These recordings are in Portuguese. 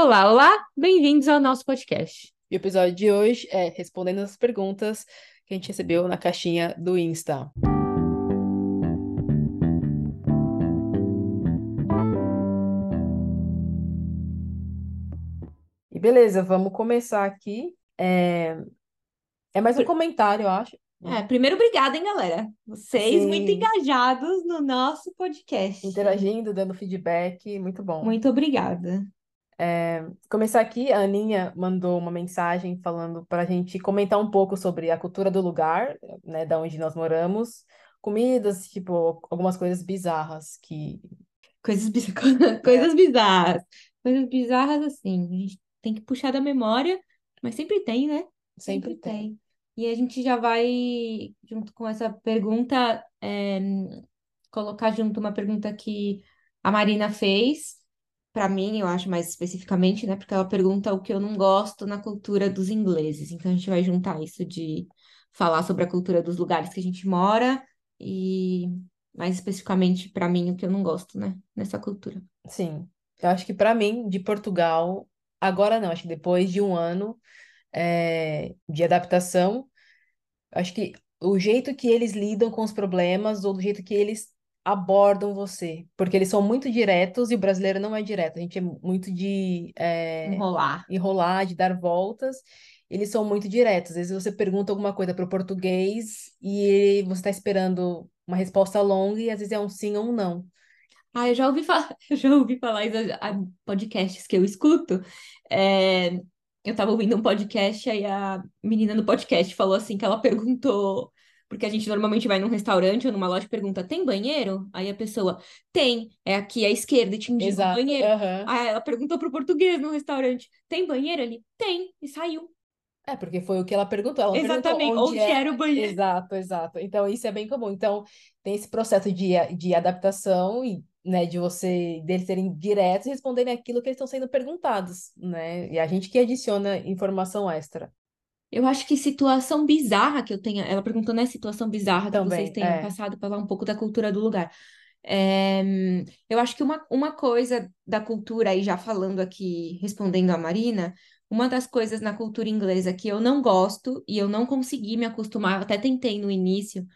Olá, olá, bem-vindos ao nosso podcast. E o episódio de hoje é respondendo as perguntas que a gente recebeu na caixinha do Insta. E beleza, vamos começar aqui. É, é mais um comentário, eu acho. É, primeiro, obrigada, hein, galera? Vocês muito Sim. engajados no nosso podcast. Interagindo, dando feedback, muito bom. Muito obrigada. Começar aqui, a Aninha mandou uma mensagem falando para a gente comentar um pouco sobre a cultura do lugar, né, da onde nós moramos, comidas, tipo, algumas coisas bizarras que Coisas, biz- coisas bizarras. Coisas bizarras, assim, a gente tem que puxar da memória, mas sempre tem, né? sempre tem. E a gente já vai, junto com essa pergunta, é, colocar junto uma pergunta que a Marina fez, para mim, eu acho mais especificamente, né? Porque ela pergunta o que eu não gosto na cultura dos ingleses. Então a gente vai juntar isso de falar sobre a cultura dos lugares que a gente mora e, mais especificamente, para mim, o que eu não gosto, né? Nessa cultura. Sim, eu acho que para mim, de Portugal, agora não, acho que depois de um ano é, de adaptação, acho que o jeito que eles lidam com os problemas ou do jeito que eles abordam você, porque eles são muito diretos e o brasileiro não é direto, a gente é muito de é, Enrolar. enrolar, de dar voltas. Eles são muito diretos. Às vezes você pergunta alguma coisa para o português e você está esperando uma resposta longa e às vezes é um sim ou um não. Ah, eu já ouvi falar, eu já ouvi falar isso podcasts que eu escuto. É, eu tava ouvindo um podcast, aí a menina no podcast falou assim que ela perguntou, porque a gente normalmente vai num restaurante ou numa loja e pergunta, tem banheiro? Aí a pessoa, tem, é aqui à esquerda e te indica o banheiro. aham. Aí ela perguntou pro português no restaurante, tem banheiro ali? Tem, e saiu. É, porque foi o que ela perguntou. Ela não perguntou Exatamente, onde onde é. era o banheiro. Exato, exato. Então, isso é bem comum. Então, tem esse processo de, de adaptação e, né, de você, deles serem diretos e responderem aquilo que eles estão sendo perguntados, né? E a gente que adiciona informação extra. Eu acho que situação bizarra que eu tenha. Ela perguntou, né? Situação bizarra que vocês Também, tenham é. passado para falar um pouco da cultura do lugar. É, eu acho que uma, uma coisa da cultura, aí já falando aqui, respondendo a Marina, uma das coisas na cultura inglesa que eu não gosto e eu não consegui me acostumar, até tentei no início,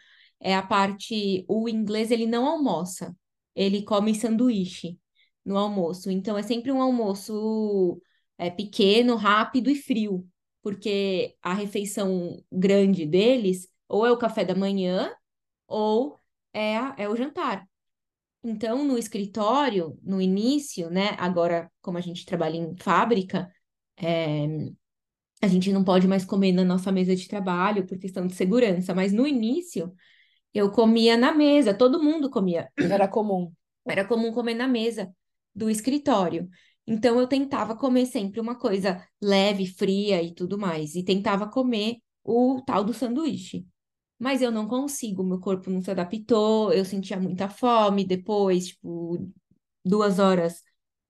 é a parte. O inglês ele não almoça, ele come sanduíche no almoço. Então é sempre um almoço é, pequeno, rápido e frio porque a refeição grande deles ou é o café da manhã ou é, a- é o jantar. Então, no escritório, no início, né? Agora, como a gente trabalha em fábrica, é, a gente não pode mais comer na nossa mesa de trabalho por questão de segurança, mas no início eu comia na mesa, todo mundo comia. Era comum. Era comum comer na mesa do escritório. Então eu tentava comer sempre uma coisa leve, fria e tudo mais. E tentava comer o tal do sanduíche. Mas eu não consigo, meu corpo não se adaptou, eu sentia muita fome depois, tipo, duas horas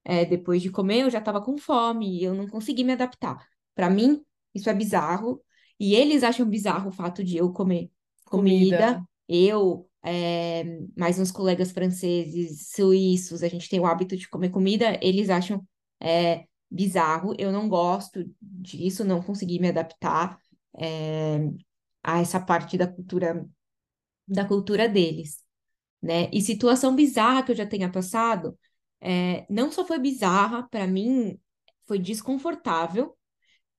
é, depois de comer, eu já estava com fome e eu não consegui me adaptar. Para mim, isso é bizarro. E eles acham bizarro o fato de eu comer comida. Comida. Eu, é, mais uns colegas franceses, suíços, a gente tem o hábito de comer comida, eles acham é, bizarro. Eu não gosto disso, não consegui me adaptar é, a essa parte da cultura da cultura deles, né? E situação bizarra que eu já tenha passado, não só foi bizarra, para mim foi desconfortável.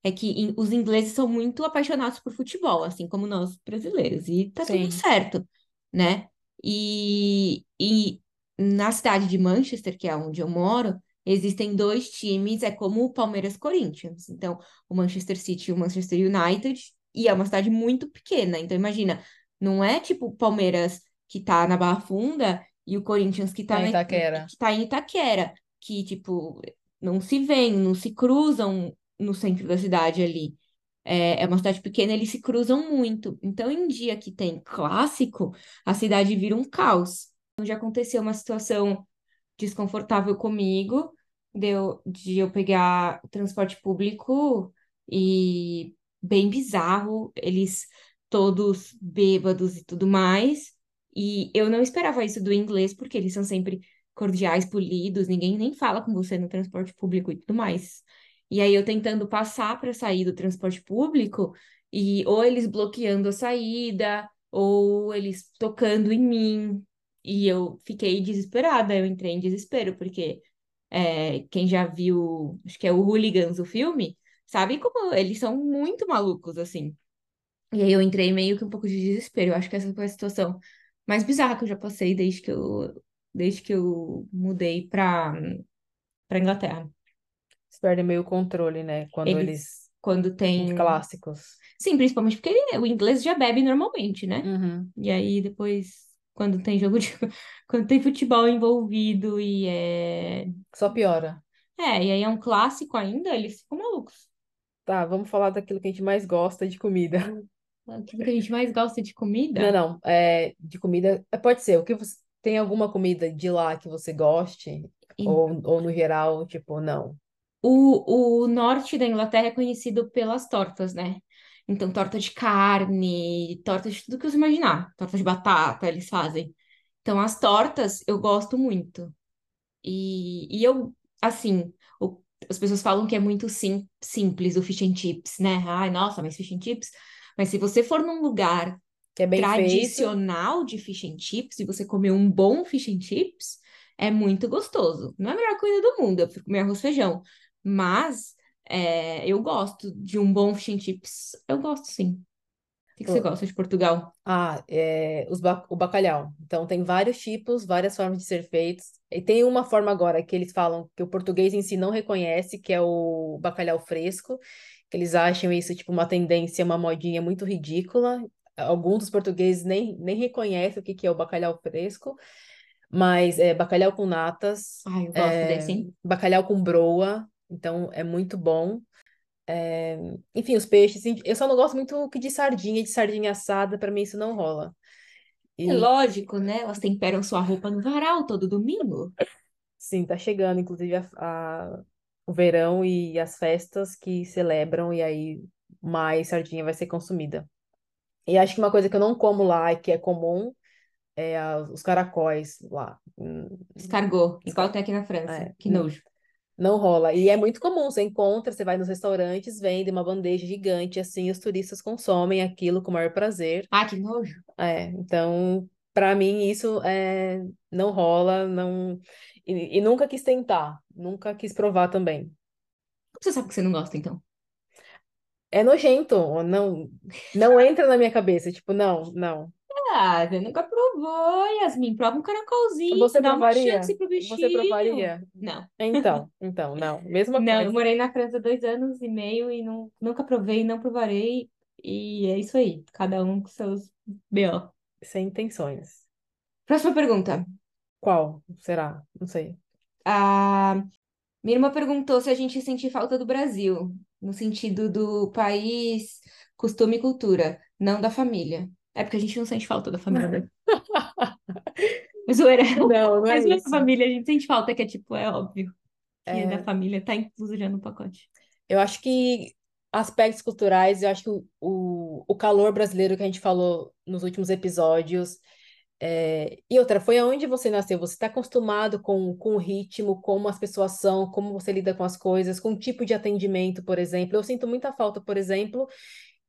É que in- os ingleses são muito apaixonados por futebol, assim como nós brasileiros, e tá tudo Sim. certo, né? E, e na cidade de Manchester, que é onde eu moro, existem dois times, é como o Palmeiras Corinthians. Então, o Manchester City e o Manchester United, e é uma cidade muito pequena. Então, imagina, não é tipo o Palmeiras que tá na Barra Funda e o Corinthians que tá Tá em Itaquera. que tá em Itaquera, que, tipo, não se veem, não se cruzam no centro da cidade ali. É, é uma cidade pequena, eles se cruzam muito. Então, em dia que tem clássico, a cidade vira um caos. Então, já aconteceu uma situação desconfortável comigo, de eu pegar transporte público e bem bizarro, eles todos bêbados e tudo mais. E eu não esperava isso do inglês, porque eles são sempre cordiais, polidos, ninguém nem fala com você no transporte público e tudo mais. E aí eu tentando passar para sair do transporte público e ou eles bloqueando a saída, ou eles tocando em mim. E eu fiquei desesperada, eu entrei em desespero, porque é, quem já viu, acho que é o Hooligans, o filme, sabe como eles são muito malucos, assim. E aí eu entrei meio que um pouco de desespero. Eu acho que essa foi a situação mais bizarra que eu já passei desde que eu, desde que eu mudei para para Inglaterra. Eles perdem meio o controle, né? Quando Eles- eles. Quando tem. Os clássicos. Sim, principalmente porque ele- o inglês já bebe normalmente, né? Uhum. E aí depois, quando tem jogo de. Quando tem futebol envolvido e é. Só piora. É, e aí é um clássico ainda, eles ficam malucos. Tá, vamos falar daquilo que a gente mais gosta de comida. Aquilo que a gente mais gosta de comida. Não, não. É, de comida. é, Pode ser. O que você. Tem alguma comida de lá que você goste? E- Ou, ou no geral, tipo, não. O, o norte da Inglaterra é conhecido pelas tortas, né? Então, torta de carne, torta de tudo que você imaginar. Torta de batata, eles fazem. Então, as tortas eu gosto muito. E, e eu, assim, o- as pessoas falam que é muito sim, simples o fish and chips, né? Ai, nossa, mas fish and chips. Mas se você for num lugar Que é bem feito. tradicional de fish and chips, e você comer um bom fish and chips, é muito gostoso. Não é a melhor coisa do mundo, eu prefiro comer arroz feijão. Mas é, eu gosto de um bom fish and chips. Eu gosto, sim. O que que você gosta de Portugal? Ah, é, os ba- o bacalhau. Então, tem vários tipos, várias formas de ser feitos. E tem uma forma agora que eles falam que o português em si não reconhece, que é o bacalhau fresco, que eles acham isso tipo uma tendência, uma modinha muito ridícula. Alguns dos portugueses nem, nem reconhecem o que que é o bacalhau fresco, mas é bacalhau com natas, Ai, eu gosto é, desse, hein? bacalhau com broa, então é muito bom. É, enfim, os peixes, eu só não gosto muito que de sardinha, de sardinha assada, pra mim isso não rola. É E lógico, né? Elas temperam sua roupa no varal todo domingo. sim, tá chegando, inclusive, a, a- o verão e as festas que celebram, e aí mais sardinha vai ser consumida. E acho que uma coisa que eu não como lá e que é comum é a- os caracóis lá. Hum, Escargot, igual tem aqui na França. É, Que nojo. Não rola. E é muito comum, você encontra, você vai nos restaurantes, vende uma bandeja gigante, assim, os turistas consomem aquilo com o maior prazer. Ah, que nojo. É, então, pra mim isso é, não rola, não e, e nunca quis tentar, nunca quis provar também. Você sabe que você não gosta, então? É nojento, não não entra na minha cabeça, tipo, não, não. Ah, você nunca provou, Yasmin. Prova um caracolzinho, Você dá uma provaria? chance pro Você provaria? Não. Então, então, não, mesma Não, eu coisa, morei na França dois anos e meio e não, nunca provei, não provarei. E é isso aí. Cada um com seus B.O. sem intenções. Próxima pergunta. Qual será? Não sei. A minha irmã perguntou se a gente sente falta do Brasil, no sentido do país, costume e cultura, não da família. É porque a gente não sente falta da família. Zoeira. Não, não é Mas isso. família, a gente sente falta, que é tipo, é óbvio que É. da família tá incluso já no pacote. Eu acho que aspectos culturais, eu acho que o, o, o calor brasileiro que a gente falou nos últimos episódios. é, E outra, foi aonde você nasceu. Você está acostumado com, com o ritmo, como as pessoas são, como você lida com as coisas, com o tipo de atendimento, por exemplo. Eu sinto muita falta, por exemplo,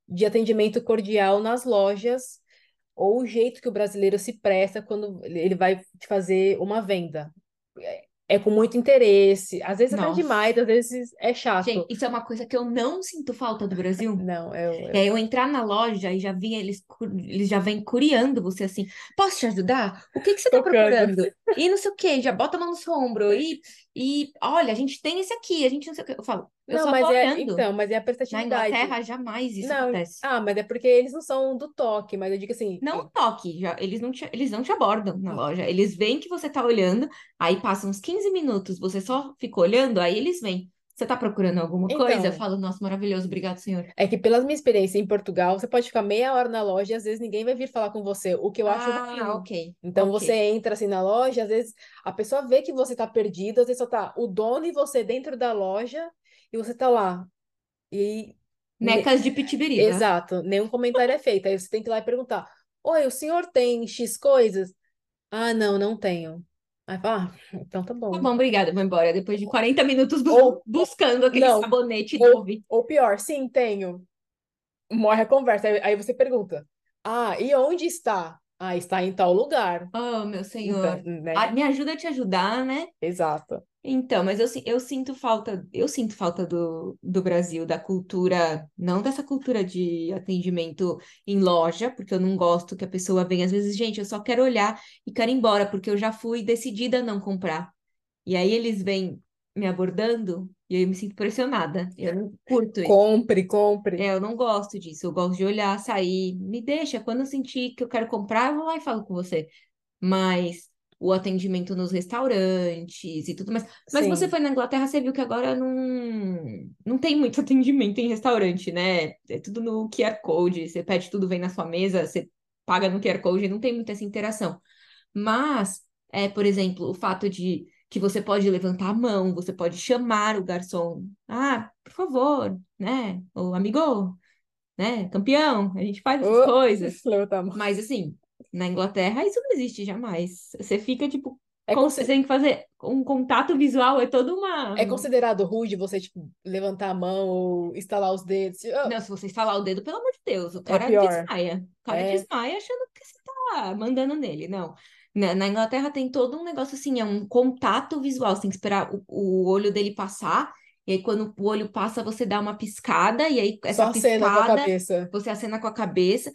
de atendimento cordial nas lojas, ou o jeito que o brasileiro se presta quando ele vai te fazer uma venda. É, é com muito interesse, às vezes até Nossa. demais, às vezes é chato. Gente, isso é uma coisa que eu não sinto falta do Brasil. Não, eu, eu- É eu entrar na loja e já vi eles, eles já vêm curiando você assim, posso te ajudar? O que que você tá Tocando. procurando? E não sei o quê, já bota a mão no seu ombro e, e olha, a gente tem esse aqui, a gente não sei o quê. Eu falo, eu Não, mas é, olhando. então, mas é a Na prestatividade. Inglaterra jamais isso Não, acontece. ah, mas é porque eles não são do toque, mas eu digo assim, Não toque, já, eles não te, eles não te abordam na loja. Eles veem que você tá olhando, aí passam uns 15 minutos, você só fica olhando, aí eles vêm. Você tá procurando alguma Então. coisa? Eu falo, nossa, maravilhoso, obrigado, senhor. é que pela minha experiência em Portugal, você pode ficar meia hora na loja e às vezes ninguém vai vir falar com você, o que eu acho ruim. Ah, ok. Então ok. você entra assim na loja, às vezes a pessoa vê que você tá perdido, às vezes só tá o dono e você dentro da loja e você tá lá. E Necas de Pitibiriba. Exato, nenhum comentário é feito. Aí você tem que ir lá e perguntar: Oi, o senhor tem X coisas? Ah, não, não tenho. Aí fala, ah, então tá Tá bom. bom, obrigada, vou embora. Depois de 40 minutos bu- Ou- buscando aquele não, sabonete ou- Dove. Ou pior, sim, tenho. Morre a conversa. Aí, aí você pergunta: Ah, e onde está? Ah, está em tal lugar. Oh, meu senhor. Então, né? Ah, me ajuda a te ajudar, né? Exato. Então, mas eu, eu sinto falta, eu sinto falta do, do Brasil, da cultura, não dessa cultura de atendimento em loja, porque eu não gosto que a pessoa venha, às vezes, gente, eu só quero olhar e quero ir embora, porque eu já fui decidida a não comprar. E aí eles vêm me abordando e aí eu me sinto pressionada. Eu não curto isso. Compre, compre. É, eu não gosto disso. Eu gosto de olhar, sair, me deixa. Quando eu sentir que eu quero comprar, eu vou lá e falo com você. Mas o atendimento nos restaurantes e tudo mais. Mas Sim. você foi na Inglaterra, você viu que agora não, não tem muito atendimento em restaurante, né? É tudo no QR Code. Você pede tudo, vem na sua mesa, você paga no QR Code, não tem muita essa interação. Mas, é, por exemplo, o fato de que você pode levantar a mão, você pode chamar o garçom. Ah, por favor, né? Ou amigo, né? Campeão, a gente faz essas Oh, coisas. Mas assim, na Inglaterra isso não existe jamais. Você fica, tipo, É, con- você tem que fazer um contato visual, é toda uma. é considerado rude você, tipo, levantar a mão ou estalar os dedos? Ah, Não, se você estalar o dedo, pelo amor de Deus, o cara pior. desmaia. O cara É. desmaia achando que você tá mandando nele. Não. Na, na Inglaterra tem todo um negócio assim, é um contato visual. Você tem que esperar o, o olho dele passar. E aí, quando o olho passa, você dá uma piscada. E aí, essa Só acena com a piscada, cabeça. você acena com a cabeça.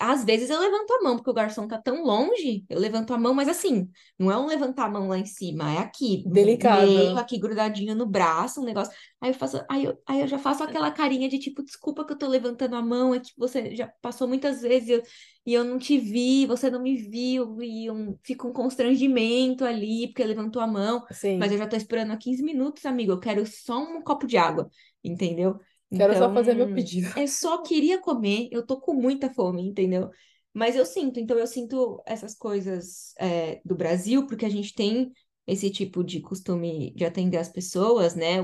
Às vezes eu levanto a mão, porque o garçom tá tão longe, eu levanto a mão, mas assim, não é um levantar a mão lá em cima, é aqui, Delicado. meio, aqui grudadinho no braço, um negócio. Aí eu faço, aí eu, aí eu já faço aquela carinha de tipo, desculpa que eu tô levantando a mão, é que você já passou muitas vezes e eu, e eu não te vi, você não me viu, e um, fica um constrangimento ali, porque levantou a mão, Sim. mas eu já tô esperando há 15 minutos, amigo, eu quero só um copo de água, entendeu? Quero só Então, fazer meu pedido. eu só queria comer, eu tô com muita fome, entendeu? Mas eu sinto, então eu sinto essas coisas é, do Brasil, porque a gente tem esse tipo de costume de atender as pessoas, né?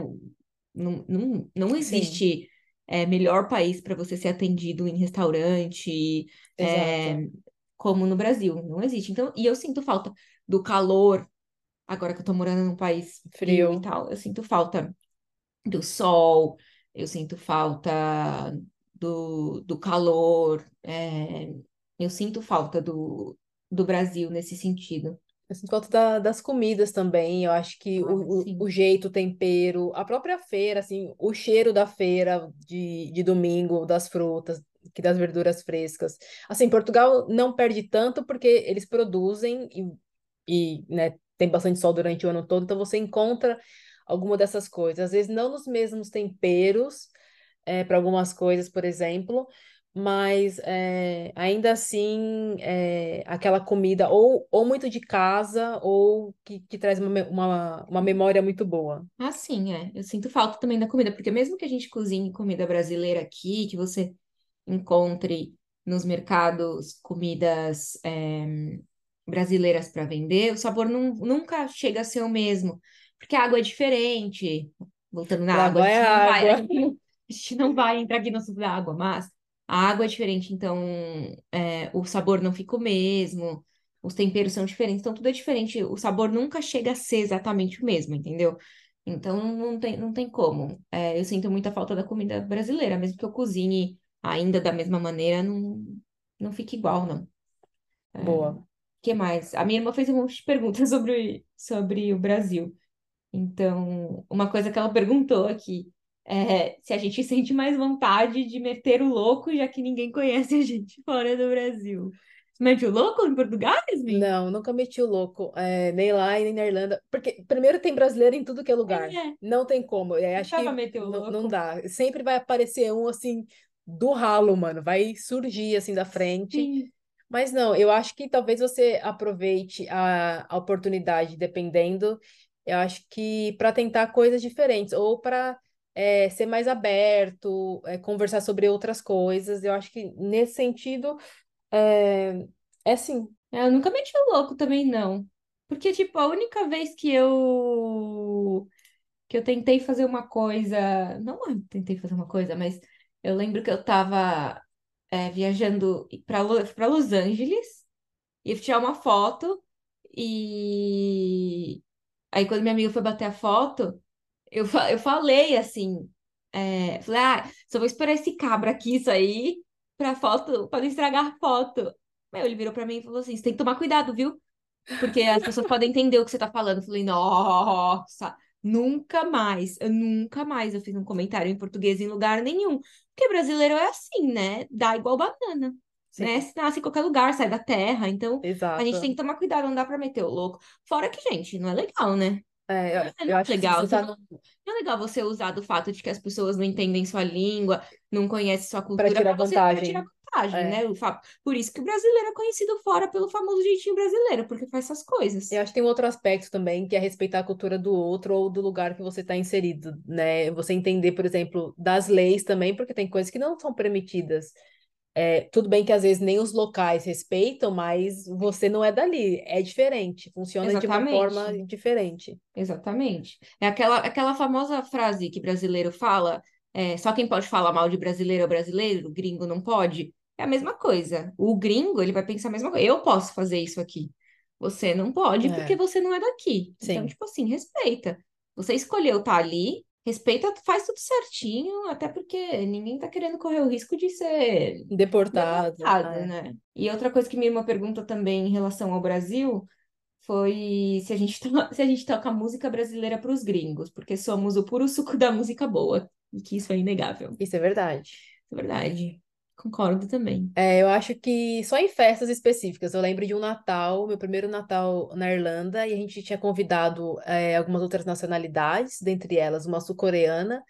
Não, não, não existe é, melhor país para você ser atendido em restaurante, é, como no Brasil, não existe. Então, e eu sinto falta do calor, agora que eu tô morando num país frio e Frio. tal, eu sinto falta do sol, eu sinto falta do, do calor, é, eu sinto falta do, do Brasil nesse sentido. Eu sinto falta da- das comidas também. Eu acho que Ah, o, o, jeito, o tempero, a própria feira, assim, o cheiro da feira de, de domingo, das frutas, que das verduras frescas. Assim, Portugal não perde tanto porque eles produzem e, e né, tem bastante sol durante o ano todo, então você encontra alguma dessas coisas. Às vezes não nos mesmos temperos, para algumas coisas, por exemplo, mas é, ainda assim é, aquela comida ou, ou muito de casa ou que, que traz uma, uma, uma memória muito boa. Ah, sim, é. Eu sinto falta também da comida, porque mesmo que a gente cozinhe comida brasileira aqui, que você encontre nos mercados comidas é, brasileiras para vender, o sabor não, nunca chega a ser o mesmo, porque a água é diferente. Voltando na água, a vai gente a não vai, a água. não, a gente não vai entrar aqui no assunto da água, mas a água é diferente, então é, o sabor não fica o mesmo, os temperos são diferentes, então tudo é diferente, o sabor nunca chega a ser exatamente o mesmo, entendeu? Então não tem, não tem como. É, eu sinto muita falta da comida brasileira, mesmo que eu cozinhe ainda da mesma maneira, não, não fica igual, não. É, Boa. que mais? A minha irmã fez um monte de perguntas sobre, sobre o Brasil. Então, uma coisa que ela perguntou aqui é se a gente sente mais vontade de meter o louco, já que ninguém conhece a gente fora do Brasil. Você mete o louco em Portugal, Yasmin? Não, nunca meti o louco, é, nem lá e nem na Irlanda, porque primeiro tem brasileiro em tudo que é lugar, É, não tem como, é, acho que pra meter o não, não dá, sempre vai aparecer um assim do ralo, mano, vai surgir assim da frente, Sim. Mas não, eu acho que talvez você aproveite a, a oportunidade, dependendo, eu acho que para tentar coisas diferentes, ou para ser mais aberto, é, conversar sobre outras coisas. Eu acho que nesse sentido, é, é. É, Eu nunca meti o louco também, não. Porque, tipo, a única vez que eu que eu tentei fazer uma coisa, não tentei fazer uma coisa, mas eu lembro que eu tava é, viajando para Los Angeles e eu tirar uma foto E aí, quando minha amiga foi bater a foto, eu, eu falei assim: é, falei, ah, só vou esperar esse cabra aqui sair pra foto, pra não estragar a foto. Aí ele virou pra mim e falou assim: você tem que tomar cuidado, viu? Porque as pessoas podem entender o que você tá falando. Eu falei, nossa, nunca mais, eu nunca mais eu fiz um comentário em português em lugar nenhum. Porque brasileiro é assim, né? Dá igual banana, né? Se nasce em qualquer lugar, sai da terra. Então, a gente tem exato. que tomar cuidado, não dá pra meter o louco. Fora que, gente, não é legal, né? É, eu, É eu acho legal. não, não é legal você usar do fato de que as pessoas não entendem sua língua, não conhecem sua cultura, tirar pra você pra tirar vantagem. vantagem, É. né? O fa- Por isso que o brasileiro é conhecido fora pelo famoso jeitinho brasileiro, porque faz essas coisas. Eu acho que tem um outro aspecto também, que é respeitar a cultura do outro ou do lugar que você está inserido, né? Você entender, por exemplo, das leis também, porque tem coisas que não são permitidas. É, tudo bem que às vezes nem os locais respeitam, mas você não é dali, é diferente, funciona de uma forma Exatamente. diferente. Exatamente. É aquela, aquela famosa frase que brasileiro fala, é, só quem pode falar mal de brasileiro é brasileiro, gringo não pode. É a mesma coisa. O gringo, ele vai pensar a mesma coisa. Eu posso fazer isso aqui. Você não pode porque É, você não é daqui. Então, sim, tipo assim, respeita. Você escolheu estar ali, respeita, faz tudo certinho, até porque ninguém tá querendo correr o risco de ser deportado. deportado, É. né? E outra coisa que minha irmã pergunta também em relação ao Brasil foi se a gente, to- se a gente toca música brasileira para os gringos, porque somos o puro suco da música boa, e que isso é inegável. Isso é verdade. É verdade. Concordo também. É, eu acho que só em festas específicas. Eu lembro de um Natal, meu primeiro Natal na Irlanda, e a gente tinha convidado é, algumas outras nacionalidades, dentre elas uma sul-coreana.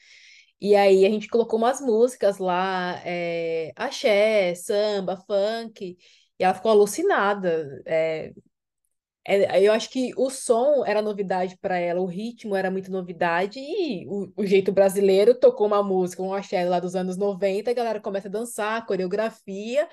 E aí a gente colocou umas músicas lá, é, axé, samba, funk, e ela ficou alucinada. É, é, eu acho que o som era novidade para ela, o ritmo era muito novidade, e o, o jeito brasileiro tocou uma música, um axé lá dos anos 90, a galera começa a dançar, coreografia,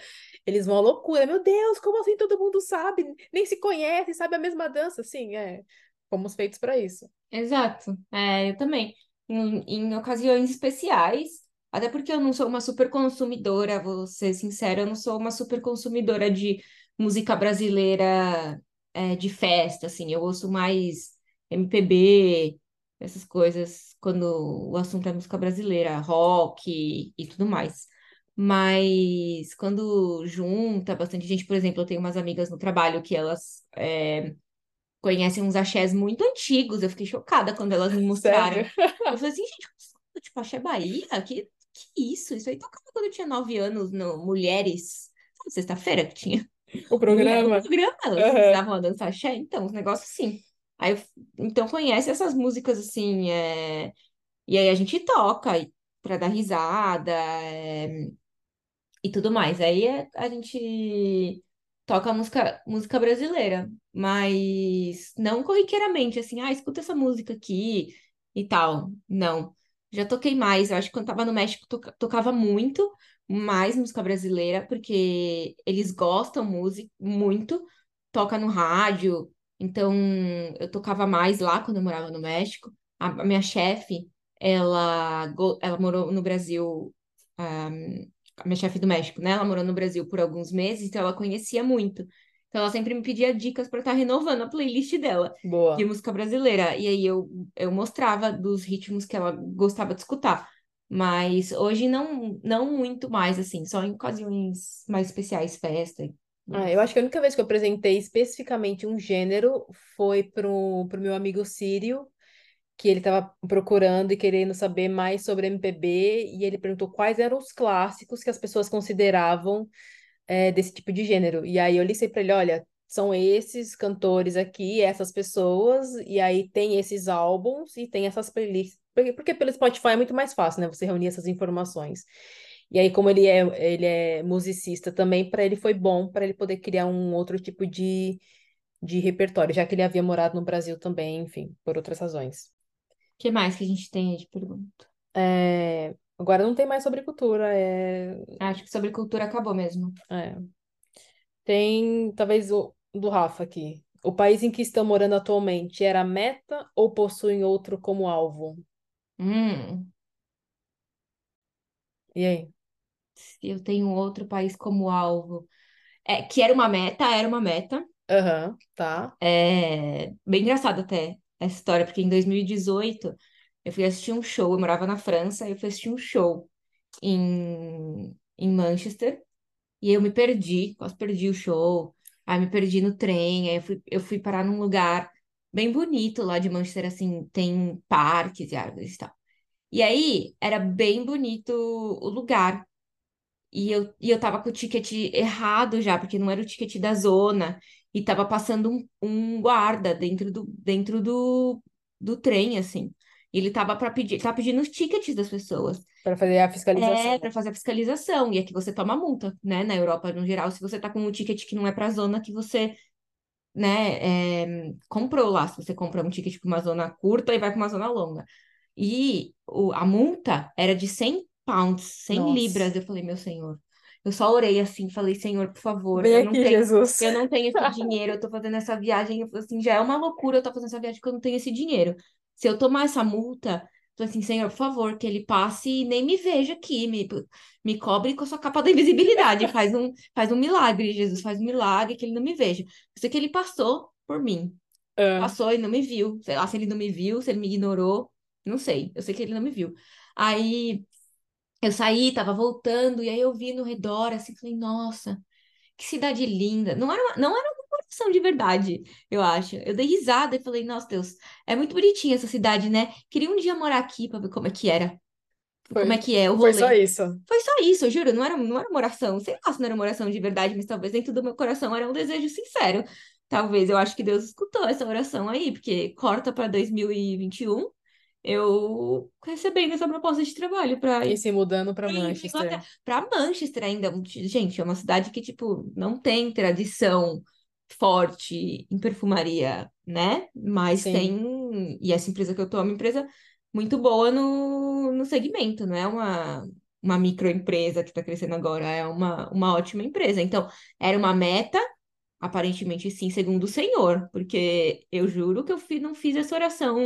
eles vão à loucura. Meu Deus, como assim todo mundo sabe? Nem se conhece, sabe a mesma dança? Assim, é. Fomos feitos para isso. Exato. É, eu também. Em, em ocasiões especiais, até porque eu não sou uma super consumidora, vou ser sincera, eu não sou uma super consumidora de música brasileira, é, de festa, assim. Eu ouço mais MPB, essas coisas, quando o assunto é música brasileira, rock e tudo mais. Mas quando junta bastante gente, por exemplo, eu tenho umas amigas no trabalho que elas é, conhecem uns axés muito antigos. Eu fiquei chocada quando elas me mostraram. Sério? Eu falei assim, gente, como- tipo, axé Bahia? Que, que isso? Isso aí tocava quando eu tinha nove anos no Mulheres. Sexta-feira que tinha O mulher no programa? programa, elas Aham. ensinavam a dançar axé, então, os negócios assim. Aí, então conhece essas músicas assim, é, e aí a gente toca pra dar risada, é, e tudo mais. Aí é- a gente toca música, música brasileira, mas não corriqueiramente, assim, ah, escuta essa música aqui e tal. Não. Já toquei mais. Eu acho que quando tava no México toca- tocava muito mais música brasileira, porque eles gostam música muito, toca no rádio. Então, eu tocava mais lá quando eu morava no México. A, minha chefe, ela, ela morou no Brasil. ah, a minha chefe do México, né? Ela morou no Brasil por alguns meses, então ela conhecia muito. Então ela sempre me pedia dicas para estar renovando a playlist dela de Boa. música brasileira. E aí eu, eu mostrava dos ritmos que ela gostava de escutar. Mas hoje não, não muito mais, assim, só em ocasiões mais especiais, festa. Ah, eu acho que a única vez que eu apresentei especificamente um gênero foi pro, pro meu amigo Sírio, que ele estava procurando e querendo saber mais sobre MPB, e ele perguntou quais eram os clássicos que as pessoas consideravam é, desse tipo de gênero. E aí eu listei para ele, olha, são esses cantores aqui, essas pessoas, e aí tem esses álbuns e tem essas playlists. Porque, pelo Spotify é muito mais fácil, né? Você reunir essas informações. E aí, como ele é, ele é musicista também, para ele foi bom para ele poder criar um outro tipo de, de repertório, já que ele havia morado no Brasil também, enfim, por outras razões. O que mais que a gente tem aí de pergunta? É, Agora não tem mais sobre cultura, é... Acho que sobre cultura acabou mesmo. é. Tem talvez o do Rafa aqui. O país em que estão morando atualmente era a meta ou possuem outro como alvo? Hum, E aí? se eu tenho outro país como alvo. É, que era uma meta, era uma meta. Aham, tá. É bem engraçado até essa história, porque em 2018 eu fui assistir um show, eu morava na França, eu fui assistir um show em, em Manchester, e eu me perdi, quase perdi o show, aí me perdi no trem, aí eu fui, eu fui parar num lugar bem bonito lá de Manchester, assim, tem parques e árvores e tal. E aí era bem bonito o lugar. E eu, e eu tava com o ticket errado já, porque não era o ticket da zona. E tava passando um, um guarda dentro do, dentro do, do trem, assim. E ele tava para pedir, tava pedindo os tickets das pessoas. Para fazer a fiscalização. É, para fazer a fiscalização. E aqui você toma multa, né? Na Europa, no geral, se você tá com um ticket que não é pra zona que você, né, é, comprou lá. Se você compra um ticket pra uma zona curta e vai pra uma zona longa. E o, a multa era de 100 pounds, 100 Nossa. libras. Eu falei, meu senhor. Eu só orei assim, falei, Senhor, por favor, Vem eu não aqui, tenho, Jesus. eu não tenho esse dinheiro, eu tô fazendo essa viagem, eu falei assim, já é uma loucura eu tô fazendo essa viagem porque eu não tenho esse dinheiro. Se eu tomar essa multa, assim, Senhor, por favor, que ele passe e nem me veja aqui, me, me cobre com a sua capa da invisibilidade, faz um, faz um milagre, Jesus, faz um milagre que ele não me veja. Eu sei que ele passou por mim, Ah, passou e não me viu, sei lá se ele não me viu, se ele me ignorou, não sei, eu sei que ele não me viu. Aí eu saí, tava voltando, e aí eu vi no redor, assim, falei, nossa, que cidade linda. Não era uma, não era coração de verdade, eu acho. Eu dei risada e falei, nossa, Deus, é muito bonitinha essa cidade, né? Queria um dia morar aqui pra ver como é que era. Foi- Como é que é o Foi rolê. só isso. Foi só isso, eu juro, não era, não era uma oração. Sei lá se não era uma oração de verdade, mas talvez dentro do meu coração era um desejo sincero. Talvez eu acho que Deus escutou essa oração aí, porque corta para 2021, eu recebendo essa proposta de trabalho para E se mudando para Manchester. para Manchester ainda, gente, é uma cidade que, tipo, não tem tradição forte em perfumaria, né? Mas Sim. tem. E essa empresa que eu tô é uma empresa muito boa no, no segmento, não é uma, uma microempresa que está crescendo agora, é uma, uma ótima empresa. Então, era uma meta, aparentemente sim, segundo o Senhor, porque eu juro que eu fi- não fiz essa oração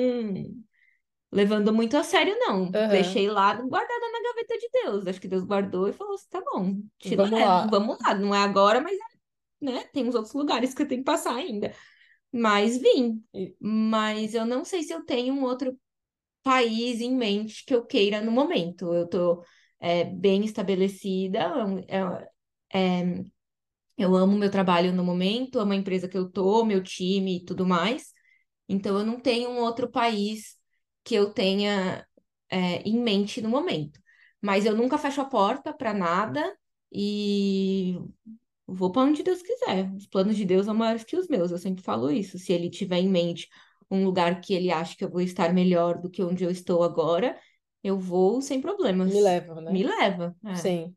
levando muito a sério, não. Aham. Deixei lá guardada na gaveta de Deus. Acho que Deus guardou e falou assim: tá bom, Vamos lá. vamos lá. Não é agora, mas é, né? Tem uns outros lugares que eu tenho que passar ainda. Mas vim. Mas eu não sei se eu tenho um outro país em mente que eu queira no momento. Eu tô é, bem estabelecida. é- é- eu amo meu trabalho no momento, amo a empresa que eu tô, meu time e tudo mais. Então, eu não tenho um outro país que eu tenha é, em mente no momento. Mas eu nunca fecho a porta para nada e vou para onde Deus quiser. Os planos de Deus são maiores que os meus, eu sempre falo isso. Se ele tiver em mente um lugar que ele acha que eu vou estar melhor do que onde eu estou agora, eu vou sem problemas. Me leva, né? Me leva. é. Sim.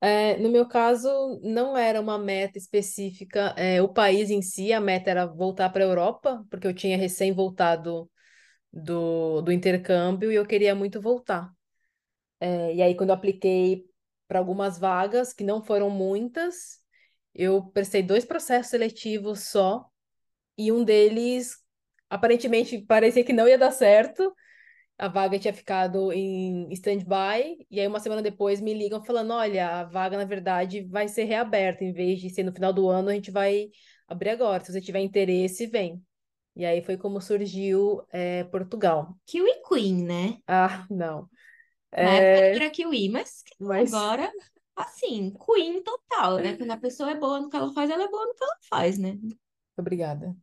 É, no meu caso, não era uma meta específica, é, o país em si, a meta era voltar para a Europa, porque eu tinha recém voltado do, do intercâmbio e eu queria muito voltar. É, e aí, quando eu apliquei para algumas vagas, que não foram muitas, eu prestei dois processos seletivos só, e um deles, aparentemente, parecia que não ia dar certo. A vaga tinha ficado em stand-by, e aí uma semana depois me ligam falando: olha, a vaga na verdade vai ser reaberta, em vez de ser no final do ano, a gente vai abrir agora. Se você tiver interesse, vem. E aí foi como surgiu é, Portugal. Kiwi Queen, né? Ah, não. Na época É, não era Kiwi, mas mas agora, assim, Queen total, né? Quando a pessoa é boa no que ela faz, ela é boa no que ela faz, né? obrigada.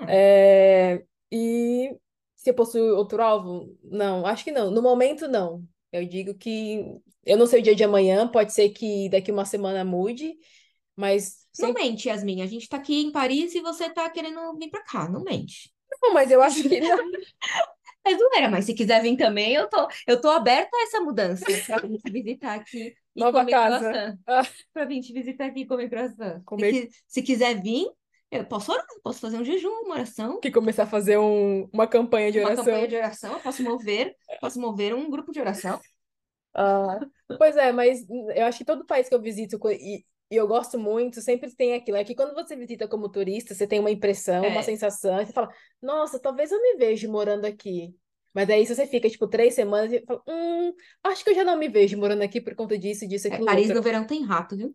Hum. É, e se eu possuo outro alvo? Não, acho que não. No momento, não. Eu digo que eu não sei o dia de amanhã, pode ser que daqui uma semana mude, mas Não sempre. mente, Yasmin. A gente tá aqui em Paris e você tá querendo vir pra cá. Não mente. Não, mas eu acho que não. É zoeira, mas se quiser vir também, eu tô, eu tô aberta a essa mudança pra vir te visitar aqui e Nova comer casa. Ah. Pra vir te visitar aqui e comer croissant. Se, Comer- qui- se quiser vir, eu posso orar, posso fazer um jejum, uma oração, que começar a fazer um- uma campanha de uma oração. campanha de oração, eu posso mover, posso mover um grupo de oração. Ah, pois é, mas eu acho que todo país que eu visito e, e eu gosto muito, sempre tem aquilo. É que quando você visita como turista, você tem uma impressão, uma É. sensação, e você fala, nossa, talvez eu me veja morando aqui. Mas aí, se você fica, tipo, três semanas e fala, hum, acho que eu já não me vejo morando aqui por conta disso, disso, É, aquilo Paris outro. no verão tem rato, viu?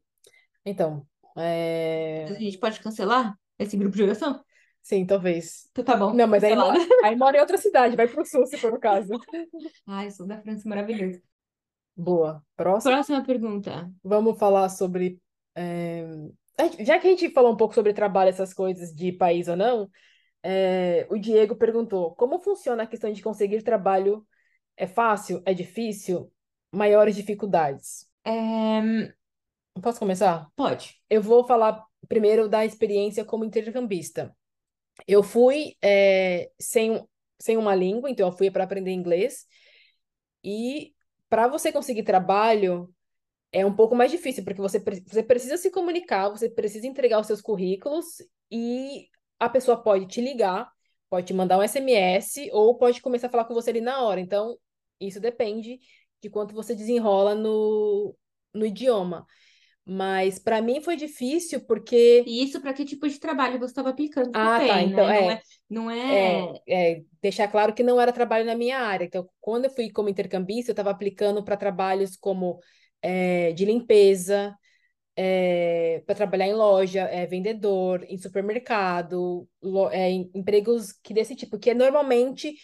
Então, é... A gente pode cancelar? esse grupo de oração? Sim, talvez. Então tá bom. Não, mas aí, cancelado. aí mora em outra cidade, vai pro sul, se for o caso. Ai, sou da França, maravilhoso. Boa. Próximo. Próxima pergunta. Vamos falar sobre. é, Já que a gente falou um pouco sobre trabalho, essas coisas de país ou não, é, o Diego perguntou: como funciona a questão de conseguir trabalho? É fácil? É difícil? Maiores dificuldades? É, Posso começar? Pode. Eu vou falar primeiro da experiência como intercambista. Eu fui é, sem, sem uma língua, então eu fui para aprender inglês. E para você conseguir trabalho é um pouco mais difícil, porque você, você precisa se comunicar, você precisa entregar os seus currículos e a pessoa pode te ligar, pode te mandar um SMS ou pode começar a falar com você ali na hora. Então, isso depende de quanto você desenrola no, no idioma. Mas para mim foi difícil porque E isso para que tipo de trabalho você estava aplicando Ah, tá, também, então, né? é. Não é, não É, é... é, deixar claro que não era trabalho na minha área. Então, quando eu fui como intercambista, eu estava aplicando para trabalhos como é, de limpeza, para trabalhar em loja, é, vendedor, em supermercado, lo- é, em- empregos que desse tipo, que é normalmente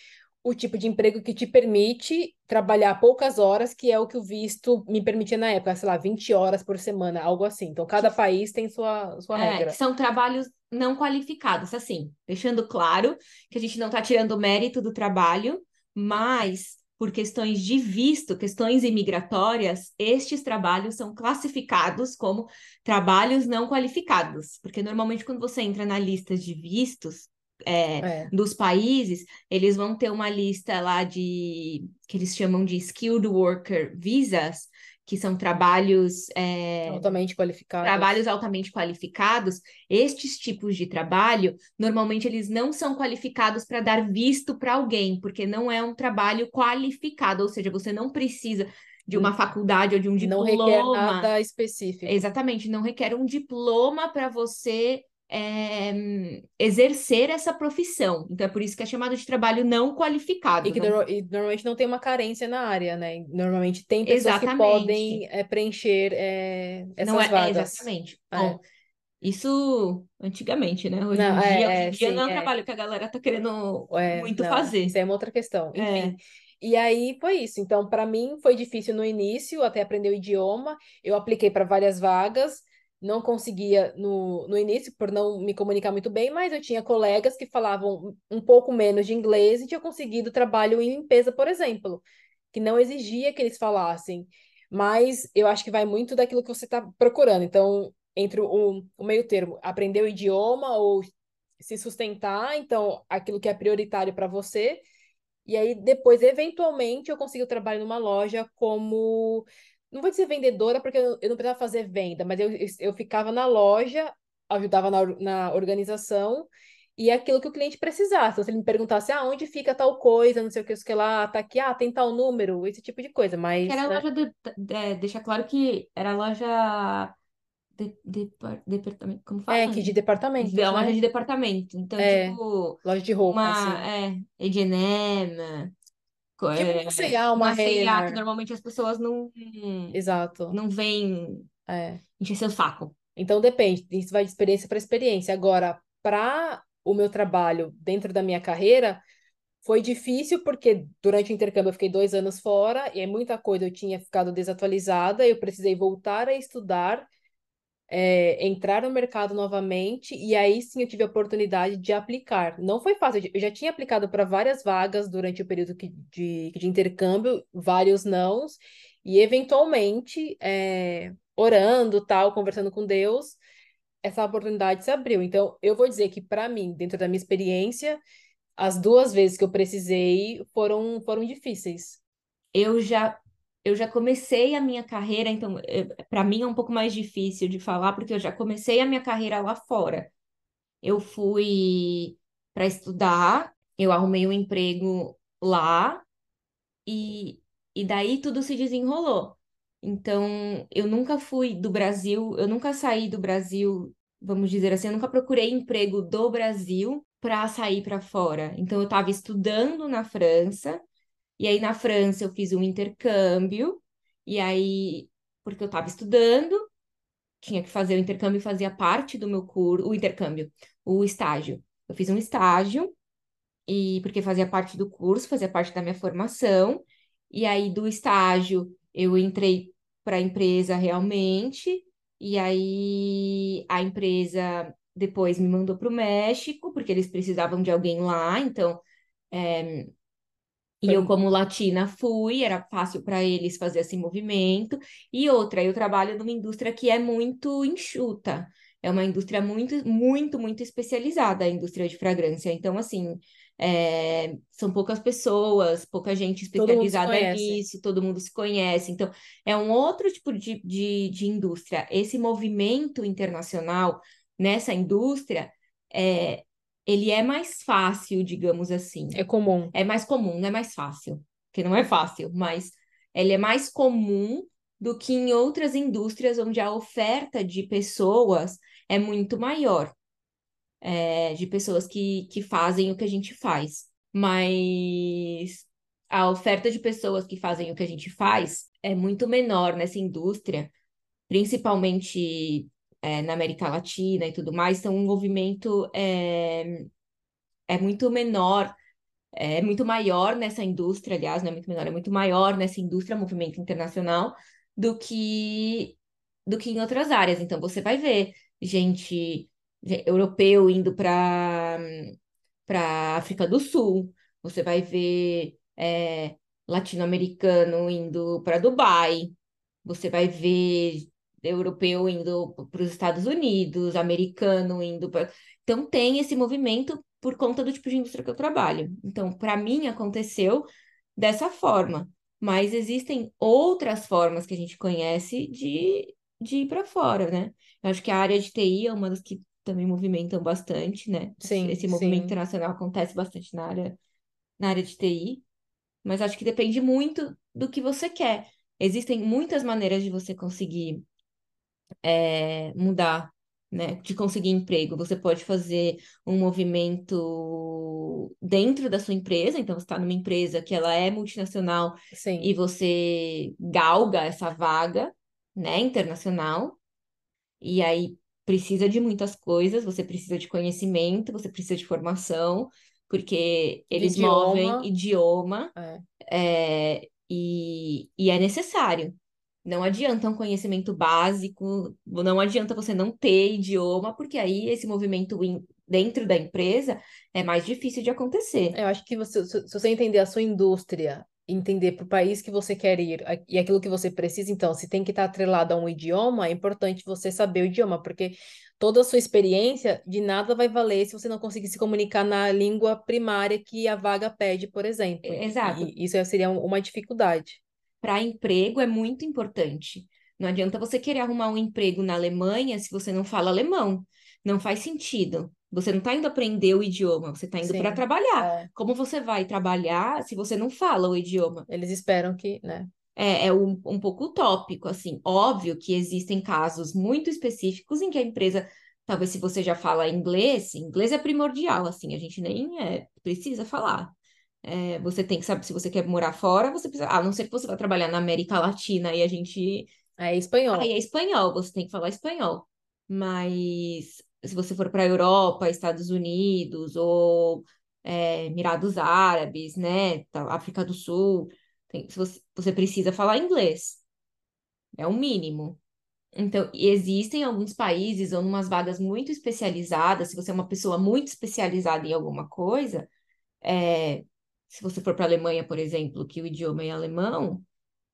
o tipo de emprego que te permite trabalhar poucas horas, que é o que o visto me permitia na época, sei lá, 20 horas por semana, algo assim. Então, cada país tem sua, sua É, regra. são trabalhos não qualificados, assim, deixando claro que a gente não está tirando o mérito do trabalho, mas por questões de visto, questões imigratórias, estes trabalhos são classificados como trabalhos não qualificados, porque normalmente quando você entra na lista de vistos é, É. dos países, eles vão ter uma lista lá de que eles chamam de skilled worker visas, que são trabalhos é, Altamente qualificados. trabalhos altamente qualificados, estes tipos de trabalho, normalmente eles não são qualificados para dar visto para alguém, porque não é um trabalho qualificado, ou seja, você não precisa de uma faculdade ou de um Não diploma. requer nada específico. Exatamente, não requer um diploma para você é, exercer essa profissão. Então é por isso que é chamado de trabalho não qualificado. E que não- e normalmente não tem uma carência na área, né? Normalmente tem pessoas que Exatamente. podem é, preencher é, essas não é, é, vagas. exatamente. É. Bom, isso antigamente, né? Hoje Não, em é, dia, é, hoje em dia sim, não é um é. trabalho que a galera tá querendo É, muito não, fazer. Isso é uma outra questão. É. Enfim. E aí foi isso. Então, para mim foi difícil no início, até aprender o idioma. Eu apliquei para várias vagas, não conseguia no, no início por não me comunicar muito bem, mas eu tinha colegas que falavam um pouco menos de inglês e tinha conseguido trabalho em limpeza, por exemplo, que não exigia que eles falassem. Mas eu acho que vai muito daquilo que você está procurando. Então, entre o, o meio termo, aprender o idioma ou se sustentar, então aquilo que é prioritário para você. E aí depois, eventualmente, eu consigo trabalhar numa loja como, não vou dizer vendedora, porque eu, eu não precisava fazer venda, mas eu, eu ficava na loja, ajudava na, na organização, e é aquilo que o cliente precisasse. Então, se ele me perguntasse, ah, onde fica tal coisa, não sei o que, não sei o que lá, tá aqui, ah, tem tal número, esse tipo de coisa, mas... Era a né, loja de, de- deixa claro que era loja de, depar- departamento, como fala? É, que de departamentos, Da loja né? de departamento. Então, É, tipo, Loja de roupa, uma assim. é, H&M, Tipo é, uma uma C&A, que normalmente as pessoas não Exato. não vêm É. encher seu saco. Então depende, isso vai de experiência para experiência. Agora, para o meu trabalho dentro da minha carreira, foi difícil porque durante o intercâmbio eu fiquei dois anos fora e é muita coisa eu tinha ficado desatualizada, eu precisei voltar a estudar, é, entrar no mercado novamente e aí sim eu tive a oportunidade de aplicar. Não foi fácil, eu já tinha aplicado para várias vagas durante o período que- de, de intercâmbio, vários nãos, e eventualmente, é, orando, tal, conversando com Deus, essa oportunidade se abriu. Então, eu vou dizer que, para mim, dentro da minha experiência, as duas vezes que eu precisei foram, foram difíceis. eu já eu já comecei a minha carreira, então para mim é um pouco mais difícil de falar porque eu já comecei a minha carreira lá fora. Eu fui para estudar, eu arrumei um emprego lá e e daí tudo se desenrolou. Então, eu nunca fui do Brasil, eu nunca saí do Brasil, vamos dizer assim, eu nunca procurei emprego do Brasil para sair para fora. Então, eu estava estudando na França e aí na França eu fiz um intercâmbio, e aí, porque eu estava estudando, tinha que fazer o intercâmbio, fazia parte do meu curso, o intercâmbio, o estágio. Eu fiz um estágio, e porque fazia parte do curso, fazia parte da minha formação, e aí do estágio eu entrei para a empresa realmente, e aí a empresa depois me mandou para o México, porque eles precisavam de alguém lá, então. É, e eu, como latina, fui, era fácil para eles fazer esse movimento. E outra, eu trabalho numa indústria que é muito enxuta. É uma indústria muito, muito, muito especializada, a indústria de fragrância. Então, assim, é, são poucas pessoas, pouca gente especializada nisso, todo mundo se conhece. Então, é um outro tipo de, de, de indústria. Esse movimento internacional nessa indústria, é, ele é mais fácil, digamos assim. É comum. É mais comum, não é mais fácil, que não é fácil, mas ele é mais comum do que em outras indústrias onde a oferta de pessoas é muito maior, é, de pessoas que, que fazem o que a gente faz. Mas a oferta de pessoas que fazem o que a gente faz é muito menor nessa indústria, principalmente é, na América Latina e tudo mais, então o movimento é, é muito menor, é muito maior nessa indústria, aliás, não é muito menor, é muito maior nessa indústria, movimento internacional, do que, do que em outras áreas. Então você vai ver gente europeu indo para para África do Sul, você vai ver é, latino-americano indo para Dubai, você vai ver europeu indo para os Estados Unidos, americano indo para. Então, tem esse movimento por conta do tipo de indústria que eu trabalho. Então, para mim, aconteceu dessa forma. Mas existem outras formas que a gente conhece de, de ir para fora, né? Eu acho que a área de TI é uma das que também movimentam bastante, né? Sim, Esse movimento sim. internacional acontece bastante na área, na área de TI. Mas acho que depende muito do que você quer. Existem muitas maneiras de você conseguir é, mudar, né? De conseguir emprego. Você pode fazer um movimento dentro da sua empresa, então você está numa empresa que ela é multinacional Sim. e você galga essa vaga, né, internacional. E aí precisa de muitas coisas, você precisa de conhecimento, você precisa de formação, porque eles Idioma. movem idioma, É. é, e, e é necessário. Não adianta um conhecimento básico, não adianta você não ter idioma, porque aí esse movimento dentro da empresa é mais difícil de acontecer. Eu acho que você, se você entender a sua indústria, entender para o país que você quer ir e aquilo que você precisa, então, se tem que estar atrelado a um idioma, é importante você saber o idioma, porque toda a sua experiência de nada vai valer se você não conseguir se comunicar na língua primária que a vaga pede, por exemplo. Exato. E, isso seria um- uma dificuldade. Para emprego é muito importante. Não adianta você querer arrumar um emprego na Alemanha se você não fala alemão. Não faz sentido. Você não está indo aprender o idioma, você está indo para trabalhar. é. Como você vai trabalhar se você não fala o idioma? Eles esperam que, né? É, é um, um pouco utópico, assim. Óbvio que existem casos muito específicos em que a empresa, talvez se você já fala inglês, inglês é primordial, assim, a gente nem é, precisa falar. É, você tem que saber se você quer morar fora, você precisa, a não ser que você vá trabalhar na América Latina e a gente. É espanhol. Aí é espanhol, você tem que falar espanhol. Mas se você for para a Europa, Estados Unidos ou é, Emirados Árabes, né, tá, África do Sul, tem- se você, você precisa falar inglês. É o mínimo. Então, existem alguns países ou umas vagas muito especializadas, se você é uma pessoa muito especializada em alguma coisa, é, se você for para a Alemanha, por exemplo, que o idioma é alemão,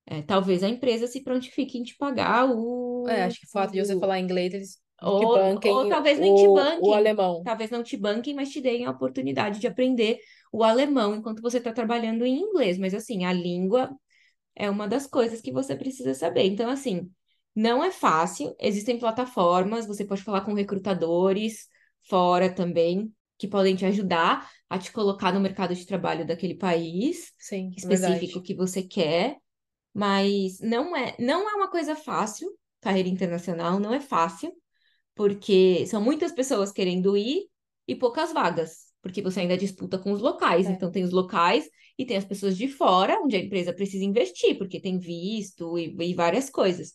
é, talvez a empresa se prontifique em te pagar o, É, acho que o fato de você falar inglês, eles te ou, banquem ou talvez nem te o, o banquem, alemão. talvez não te banquem, mas te deem a oportunidade de aprender o alemão enquanto você está trabalhando em inglês. Mas assim, a língua é uma das coisas que você precisa saber. Então, assim, não é fácil. Existem plataformas, você pode falar com recrutadores fora também, que podem te ajudar a te colocar no mercado de trabalho daquele país Sim, específico verdade. que você quer. Mas não é, não é uma coisa fácil, carreira internacional, não é fácil, porque são muitas pessoas querendo ir e poucas vagas, porque você ainda disputa com os locais. É. Então, tem os locais e tem as pessoas de fora, onde a empresa precisa investir, porque tem visto e, e várias coisas.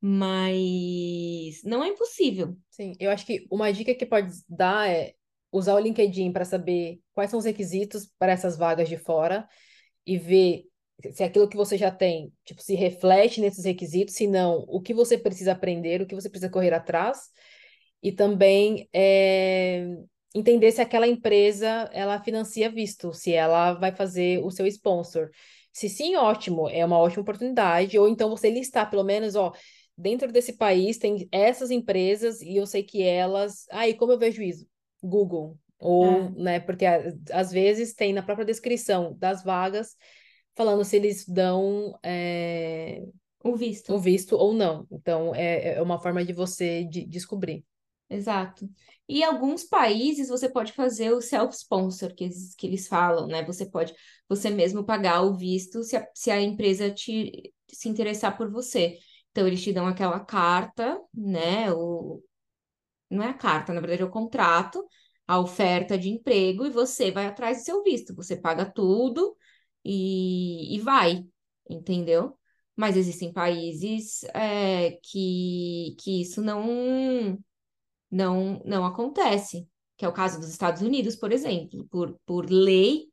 mas não é impossível. Sim, eu acho que uma dica que pode dar é usar o LinkedIn para saber quais são os requisitos para essas vagas de fora e ver se aquilo que você já tem, tipo, se reflete nesses requisitos, se não, o que você precisa aprender, o que você precisa correr atrás, e também é, entender se aquela empresa ela financia visto, se ela vai fazer o seu sponsor. Se sim, ótimo, é uma ótima oportunidade, ou então você listar pelo menos, ó, dentro desse país tem essas empresas e eu sei que elas, aí ah, como eu vejo isso? Google, ou, é. né, porque às vezes tem na própria descrição das vagas falando se eles dão é, o visto. o visto ou não. Então, é, é uma forma de você de descobrir. Exato. E alguns países você pode fazer o self-sponsor, que, eles, que eles falam, né? Você pode você mesmo pagar o visto se a, se a empresa te, se interessar por você. Então, eles te dão aquela carta, né? O, não é a carta, na verdade é o contrato, a oferta de emprego, e você vai atrás do seu visto. Você paga tudo e, e vai, entendeu? Mas existem países é, que, que isso não, não, não acontece, que é o caso dos Estados Unidos, por exemplo. Por, por lei,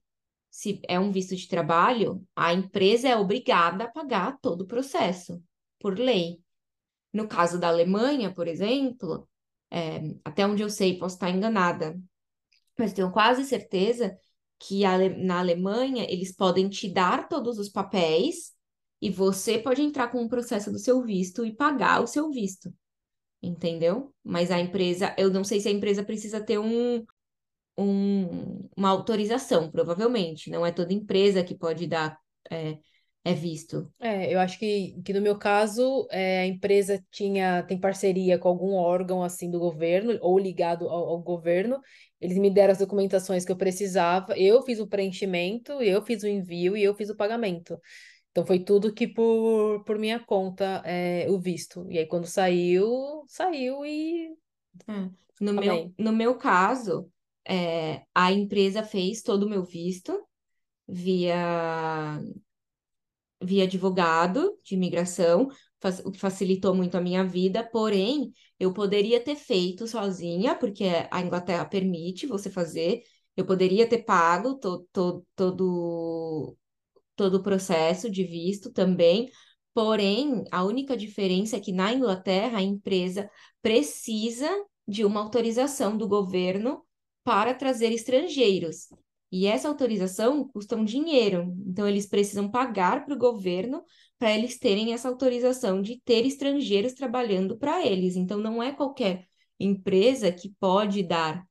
se é um visto de trabalho, a empresa é obrigada a pagar todo o processo, por lei. No caso da Alemanha, por exemplo, é, até onde eu sei, posso estar enganada, mas tenho quase certeza que na Alemanha eles podem te dar todos os papéis e você pode entrar com o processo do seu visto e pagar o seu visto. Entendeu? Mas a empresa, eu não sei se a empresa precisa ter um, um uma autorização, provavelmente. Não é toda empresa que pode dar é, é visto. É, eu acho que, que no meu caso, é, a empresa tinha, tem parceria com algum órgão assim do governo ou ligado ao, ao, governo. Eles me deram as documentações que eu precisava, eu fiz o preenchimento, eu fiz o envio e eu fiz o pagamento. Então foi tudo que por, por minha conta é, o visto. E aí quando saiu, saiu e. É. No, meu, no meu caso, é, a empresa fez todo o meu visto via via advogado de imigração, o que facilitou muito a minha vida, porém, eu poderia ter feito sozinha, porque a Inglaterra permite você fazer, eu poderia ter pago to, to, todo, todo o processo de visto também, porém, a única diferença é que na Inglaterra a empresa precisa de uma autorização do governo para trazer estrangeiros. E essa autorização custa um dinheiro. Então, eles precisam pagar para o governo para eles terem essa autorização de ter estrangeiros trabalhando para eles. Então, não é qualquer empresa que pode dar.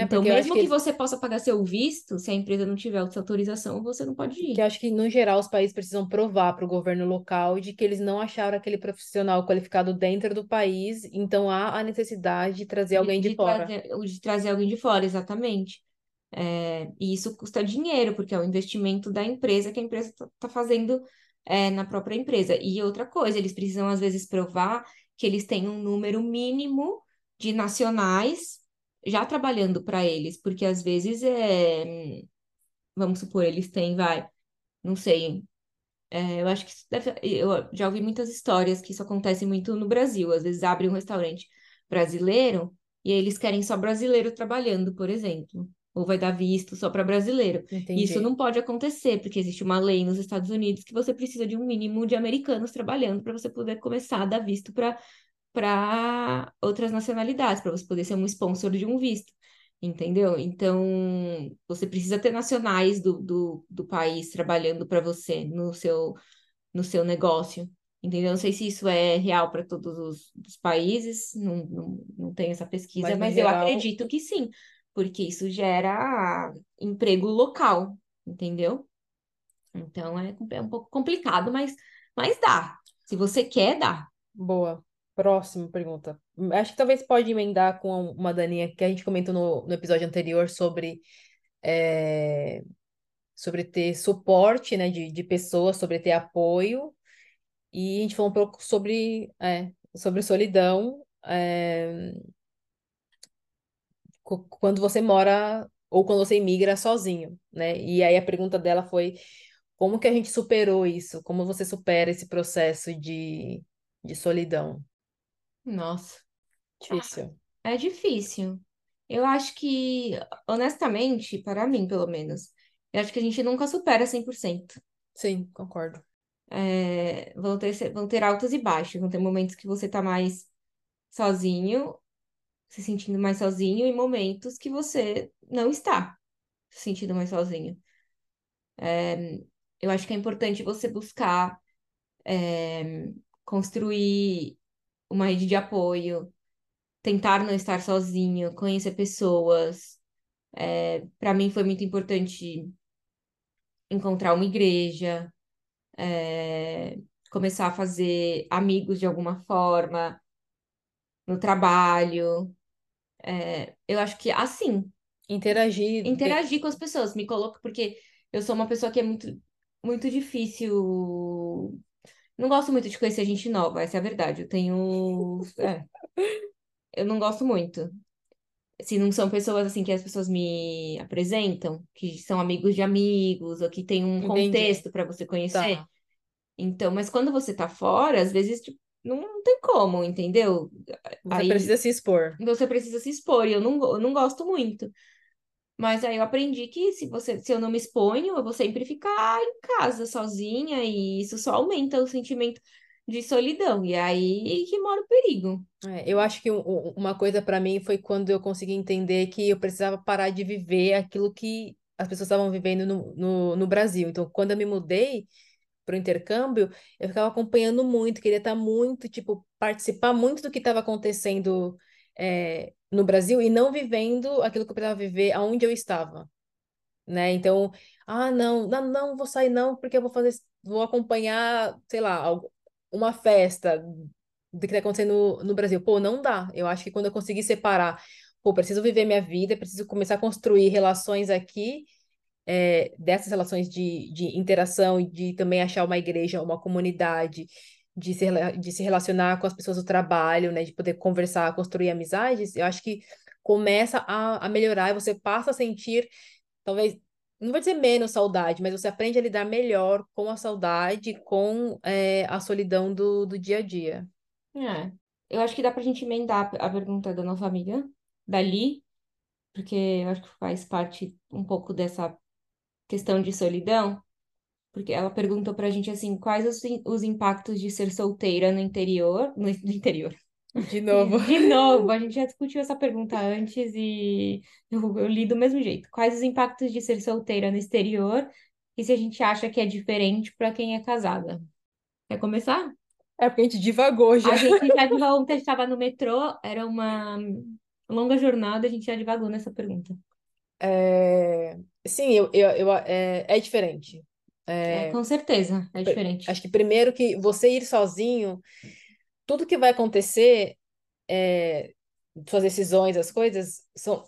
É então, mesmo que, que, você possa pagar seu visto, se a empresa não tiver essa autorização, você não pode ir. Que eu acho que, no geral, os países precisam provar para o governo local de que eles não acharam aquele profissional qualificado dentro do país, então há a necessidade de trazer alguém de, de fora. Trazer, de trazer alguém de fora, exatamente. É, e isso custa dinheiro, porque é o investimento da empresa que a empresa está tá fazendo é, na própria empresa. E outra coisa, eles precisam, às vezes, provar que eles têm um número mínimo de nacionais já trabalhando para eles, porque às vezes é. Vamos supor, eles têm, vai, não sei. É, eu acho que deve, eu já ouvi muitas histórias que isso acontece muito no Brasil. Às vezes abre um restaurante brasileiro e eles querem só brasileiro trabalhando, por exemplo ou vai dar visto só para brasileiro. Entendi. Isso não pode acontecer, porque existe uma lei nos Estados Unidos que você precisa de um mínimo de americanos trabalhando para você poder começar a dar visto para para outras nacionalidades, para você poder ser um sponsor de um visto, entendeu? Então, você precisa ter nacionais do, do, do país trabalhando para você no seu, no seu negócio. Entendeu? Não sei se isso é real para todos os, os, países, não, não, não tenho essa pesquisa, mas, mas eu acredito que sim, porque isso gera emprego local, entendeu? Então é, é um pouco complicado, mas, mas dá. Se você quer, dá. Boa. Próxima pergunta. Acho que talvez pode emendar com uma Daninha que a gente comentou no, no episódio anterior sobre, é, sobre ter suporte né, de, de pessoas, sobre ter apoio. E a gente falou um pouco sobre, é, sobre solidão. É, quando você mora ou quando você imigra sozinho, né? E aí a pergunta dela foi como que a gente superou isso? Como você supera esse processo de, de solidão? Nossa, Difícil. é difícil. Eu acho que, honestamente, para mim, pelo menos, eu acho que a gente nunca supera 100%. Sim, concordo. É, vão ter, vão ter altos e baixos, vão ter momentos que você tá mais sozinho, se sentindo mais sozinho, e momentos que você não está se sentindo mais sozinho. É, eu acho que é importante você buscar é, construir uma rede de apoio, tentar não estar sozinho, conhecer pessoas. É, para mim foi muito importante encontrar uma igreja, é, começar a fazer amigos de alguma forma, no trabalho. É, eu acho que assim, Interagir. bem- interagir com as pessoas, me coloco, porque eu sou uma pessoa que é muito, muito difícil. Não gosto muito de conhecer gente nova, essa é a verdade. Eu tenho. é, eu não gosto muito. Se não são pessoas assim que as pessoas me apresentam, que são amigos de amigos, ou que tem um Entendi. contexto para você conhecer. Tá. Então, mas quando você tá fora, às vezes tipo, não, não tem como, entendeu? Você Aí precisa se expor. você precisa se expor, e eu não, eu não gosto muito. Mas aí eu aprendi que se você, se eu não me exponho, eu vou sempre ficar em casa sozinha, e isso só aumenta o sentimento de solidão. E aí que mora o perigo. É, eu acho que um- um- uma coisa para mim foi quando eu consegui entender que eu precisava parar de viver aquilo que as pessoas estavam vivendo no, no, no Brasil. Então, quando eu me mudei para o intercâmbio, eu ficava acompanhando muito, queria estar muito, tipo, participar muito do que estava acontecendo é, no Brasil e não vivendo aquilo que eu precisava viver aonde eu estava, né? Então, ah, não, não, não vou sair não, porque eu vou fazer, vou acompanhar, sei lá, uma festa do que está acontecendo no, no Brasil. Pô, não dá. Eu acho que quando eu conseguir separar, pô, preciso viver minha vida, preciso começar a construir relações aqui, é, dessas relações de, de interação e de também achar uma igreja, uma comunidade, de se, de se relacionar com as pessoas do trabalho, né, de poder conversar, construir amizades, eu acho que começa a, a melhorar e você passa a sentir, talvez, não vou dizer menos saudade, mas você aprende a lidar melhor com a saudade, com é, a solidão do, do dia a dia. É. Eu acho que dá pra gente emendar a pergunta da nossa amiga, dali, porque eu acho que faz parte um pouco dessa questão de solidão, porque ela perguntou pra gente assim, quais os, os impactos de ser solteira no interior, no, no interior. De novo. De novo, a gente já discutiu essa pergunta antes e eu, eu li do mesmo jeito. Quais os impactos de ser solteira no exterior e se a gente acha que é diferente pra quem é casada? Quer começar? É porque a gente divagou já. A gente já divagou, ontem a gente estava no metrô, era uma longa jornada, a gente já divagou nessa pergunta. É, Sim, eu, eu, eu, é, é diferente. É, É, com certeza, é diferente. Acho que primeiro que você ir sozinho, tudo que vai acontecer, é, suas decisões, as coisas, são,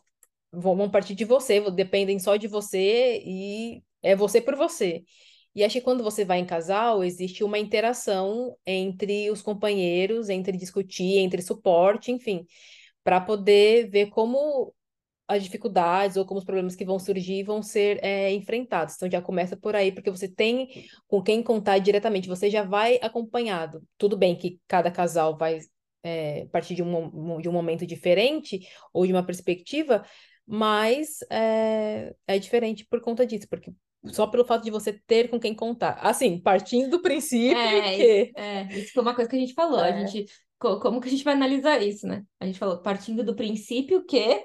vão partir de você, dependem só de você e é você por você. E acho que quando você vai em casal, existe uma interação entre os companheiros, entre discutir, entre suporte, enfim, para poder ver como as dificuldades ou como os problemas que vão surgir vão ser é, enfrentados. Então já começa por aí, porque você tem com quem contar diretamente, você já vai acompanhado. Tudo bem que cada casal vai é, partir de um, de um momento diferente ou de uma perspectiva, mas é, é diferente por conta disso, porque só pelo fato de você ter com quem contar. Assim, partindo do princípio É, que é, isso foi uma coisa que a gente falou. A É. gente, co- como que a gente vai analisar isso, né? A gente falou, partindo do princípio que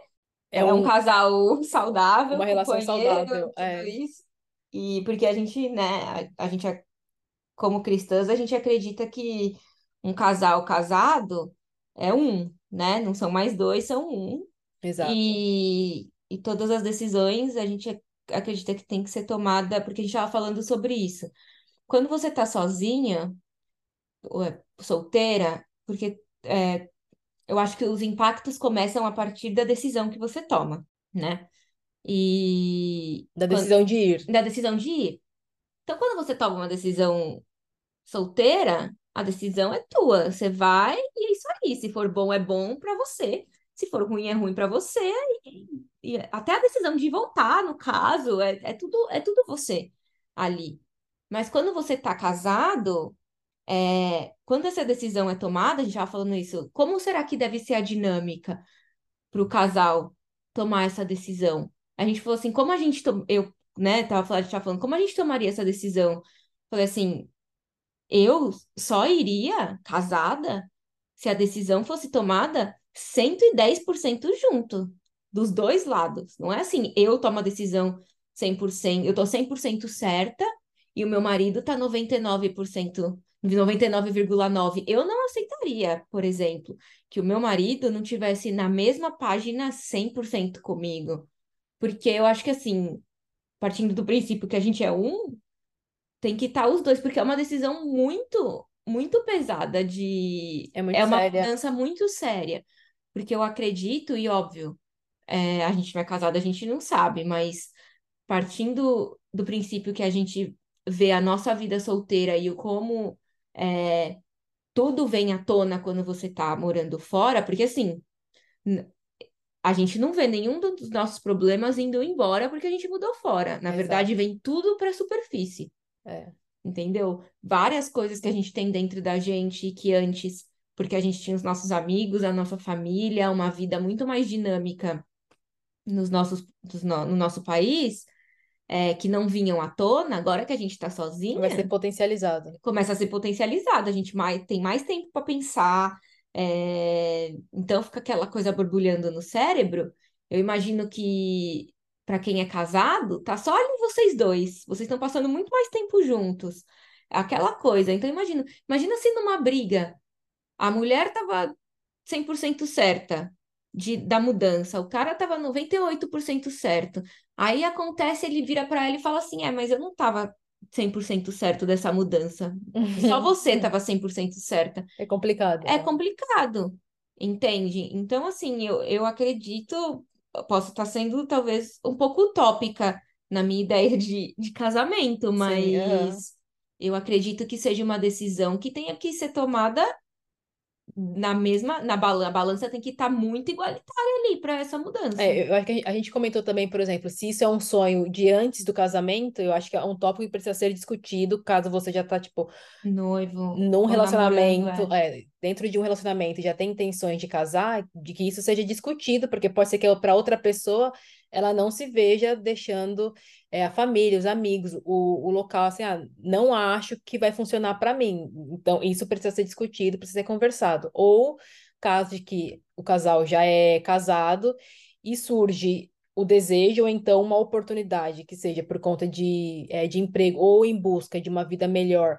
é é um um, casal saudável, uma relação saudável. É, isso. E porque a gente, né, a, a gente, é- como cristãs, a gente acredita que um casal casado é um, né? Não são mais dois, são um. exato. E, e todas as decisões a gente ac- acredita que tem que ser tomada, porque a gente estava falando sobre isso. Quando você tá sozinha, ou é solteira, porque é, eu acho que os impactos começam a partir da decisão que você toma, né? E Da quando- decisão de ir. da decisão de ir. Então, quando você toma uma decisão solteira, a decisão é tua. Você vai e é isso aí. Se for bom, é bom pra você. Se for ruim, é ruim pra você. E, e até a decisão de voltar, no caso, é, é tudo, é tudo você ali. Mas quando você tá casado, é, quando essa decisão é tomada, a gente estava falando isso, como será que deve ser a dinâmica para o casal tomar essa decisão? A gente falou assim, como a gente, eu, né, tava falando, a tava falando, como a gente tomaria essa decisão? Falei assim, eu só iria casada se a decisão fosse tomada 110% junto, dos dois lados. Não é assim, eu tomo a decisão 100%, eu tô 100% certa e o meu marido tá 99%, 99,9%. Eu não aceitaria, por exemplo, que o meu marido não tivesse na mesma página 100% comigo. Porque eu acho que assim, partindo do princípio que a gente é um, tem que estar os dois, porque é uma decisão muito, muito pesada de. É muito É uma séria. mudança muito séria. Porque eu acredito, e óbvio, é, a gente não é casado, a gente não sabe, mas partindo do princípio que a gente vê a nossa vida solteira e o como é, tudo vem à tona quando você tá morando fora, porque assim, a gente não vê nenhum dos nossos problemas indo embora porque a gente mudou fora. Na Exato. verdade, vem tudo para a superfície É. entendeu? Várias coisas que a gente tem dentro da gente que antes, porque a gente tinha os nossos amigos, a nossa família, uma vida muito mais dinâmica nos nossos, no, no nosso país, é, que não vinham à tona, agora que a gente está Vai ser sozinha, potencializado. começa a ser potencializado, a gente mais, tem mais tempo para pensar, é, então fica aquela coisa borbulhando no cérebro. Eu imagino que para quem é casado, tá só ali vocês dois, vocês estão passando muito mais tempo juntos. Aquela coisa. Então imagina, imagina se numa briga a mulher tava 100% certa de, da mudança, o cara tava 98% certo. Aí acontece, ele vira para ela e fala assim: "É, mas eu não tava 100% certo dessa mudança. Só você tava 100% certa. É complicado. É né? complicado, entende? Então, assim, eu, eu acredito, posso estar sendo talvez um pouco utópica na minha ideia de, de casamento, Sim, aham. mas eu acredito que seja uma decisão que tenha que ser tomada na mesma, na balança, a balança tem que estar muito igualitária ali para essa mudança. É, eu acho que a gente- comentou também, por exemplo, se isso é um sonho de antes do casamento, eu acho que é um tópico que precisa ser discutido caso você já tá, tipo, Noivo num ou relacionamento, é. é, dentro de um relacionamento e já tem intenções de casar, de que isso seja discutido, porque pode ser que para outra pessoa ela não se veja deixando é, a família, os amigos, o, o local, assim, ah, não acho que vai funcionar para mim. Então, isso precisa ser discutido, precisa ser conversado. Ou caso de que o casal já é casado e surge o desejo ou então uma oportunidade, que seja por conta de, é, de emprego ou em busca de uma vida melhor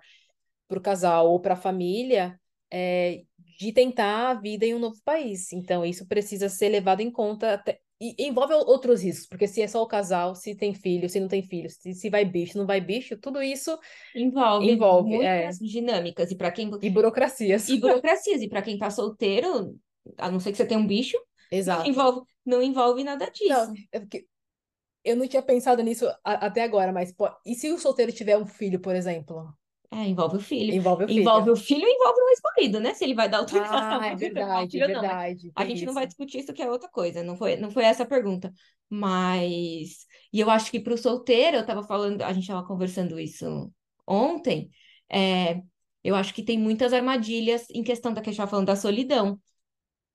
para o casal ou para a família, é, de tentar a vida em um novo país. Então, isso precisa ser levado em conta até. E envolve outros riscos, porque se é só o casal, se tem filho, se não tem filho, se, se vai bicho, não vai bicho, tudo isso Envolve envolve, é, muitas dinâmicas. E para quem e burocracias. e burocracias. E para quem tá solteiro, a não ser que você tenha um bicho, não Exato. envolve, não envolve nada Não, disso. é porque eu não tinha pensado nisso a- até agora, mas pô, e se o solteiro tiver um filho, por exemplo? É, envolve o filho. Envolve o filho. Envolve o filho envolve o ex-marido, né? Se ele vai dar autorização Ah, é verdade. Mas verdade. a gente não vai discutir isso, que é outra coisa. Não foi, não foi essa a pergunta. Mas. E eu acho que para o solteiro, eu tava falando, a gente tava conversando isso ontem. é, eu acho que tem muitas armadilhas em questão da que a gente falando da solidão.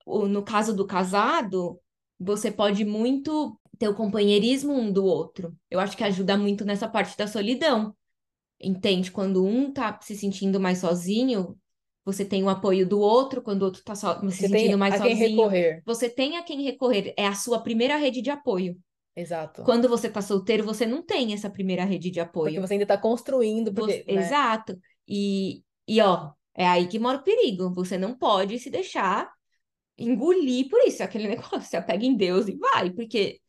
No caso do casado, você pode muito ter o companheirismo um do outro. Eu acho que ajuda muito nessa parte da solidão. Entende? Quando um tá se sentindo mais sozinho, você tem o apoio do outro, quando o outro tá só, se Você tem sentindo mais a quem sozinho, recorrer. você tem a quem recorrer. É a sua primeira rede de apoio. Exato. Quando você tá solteiro, você não tem essa primeira rede de Porque apoio. você ainda está construindo, Você- porque, né? Exato. E, e ó, é aí que mora o perigo. Você não pode se deixar engolir por isso. É Aquele negócio, você pega em Deus e vai, porque,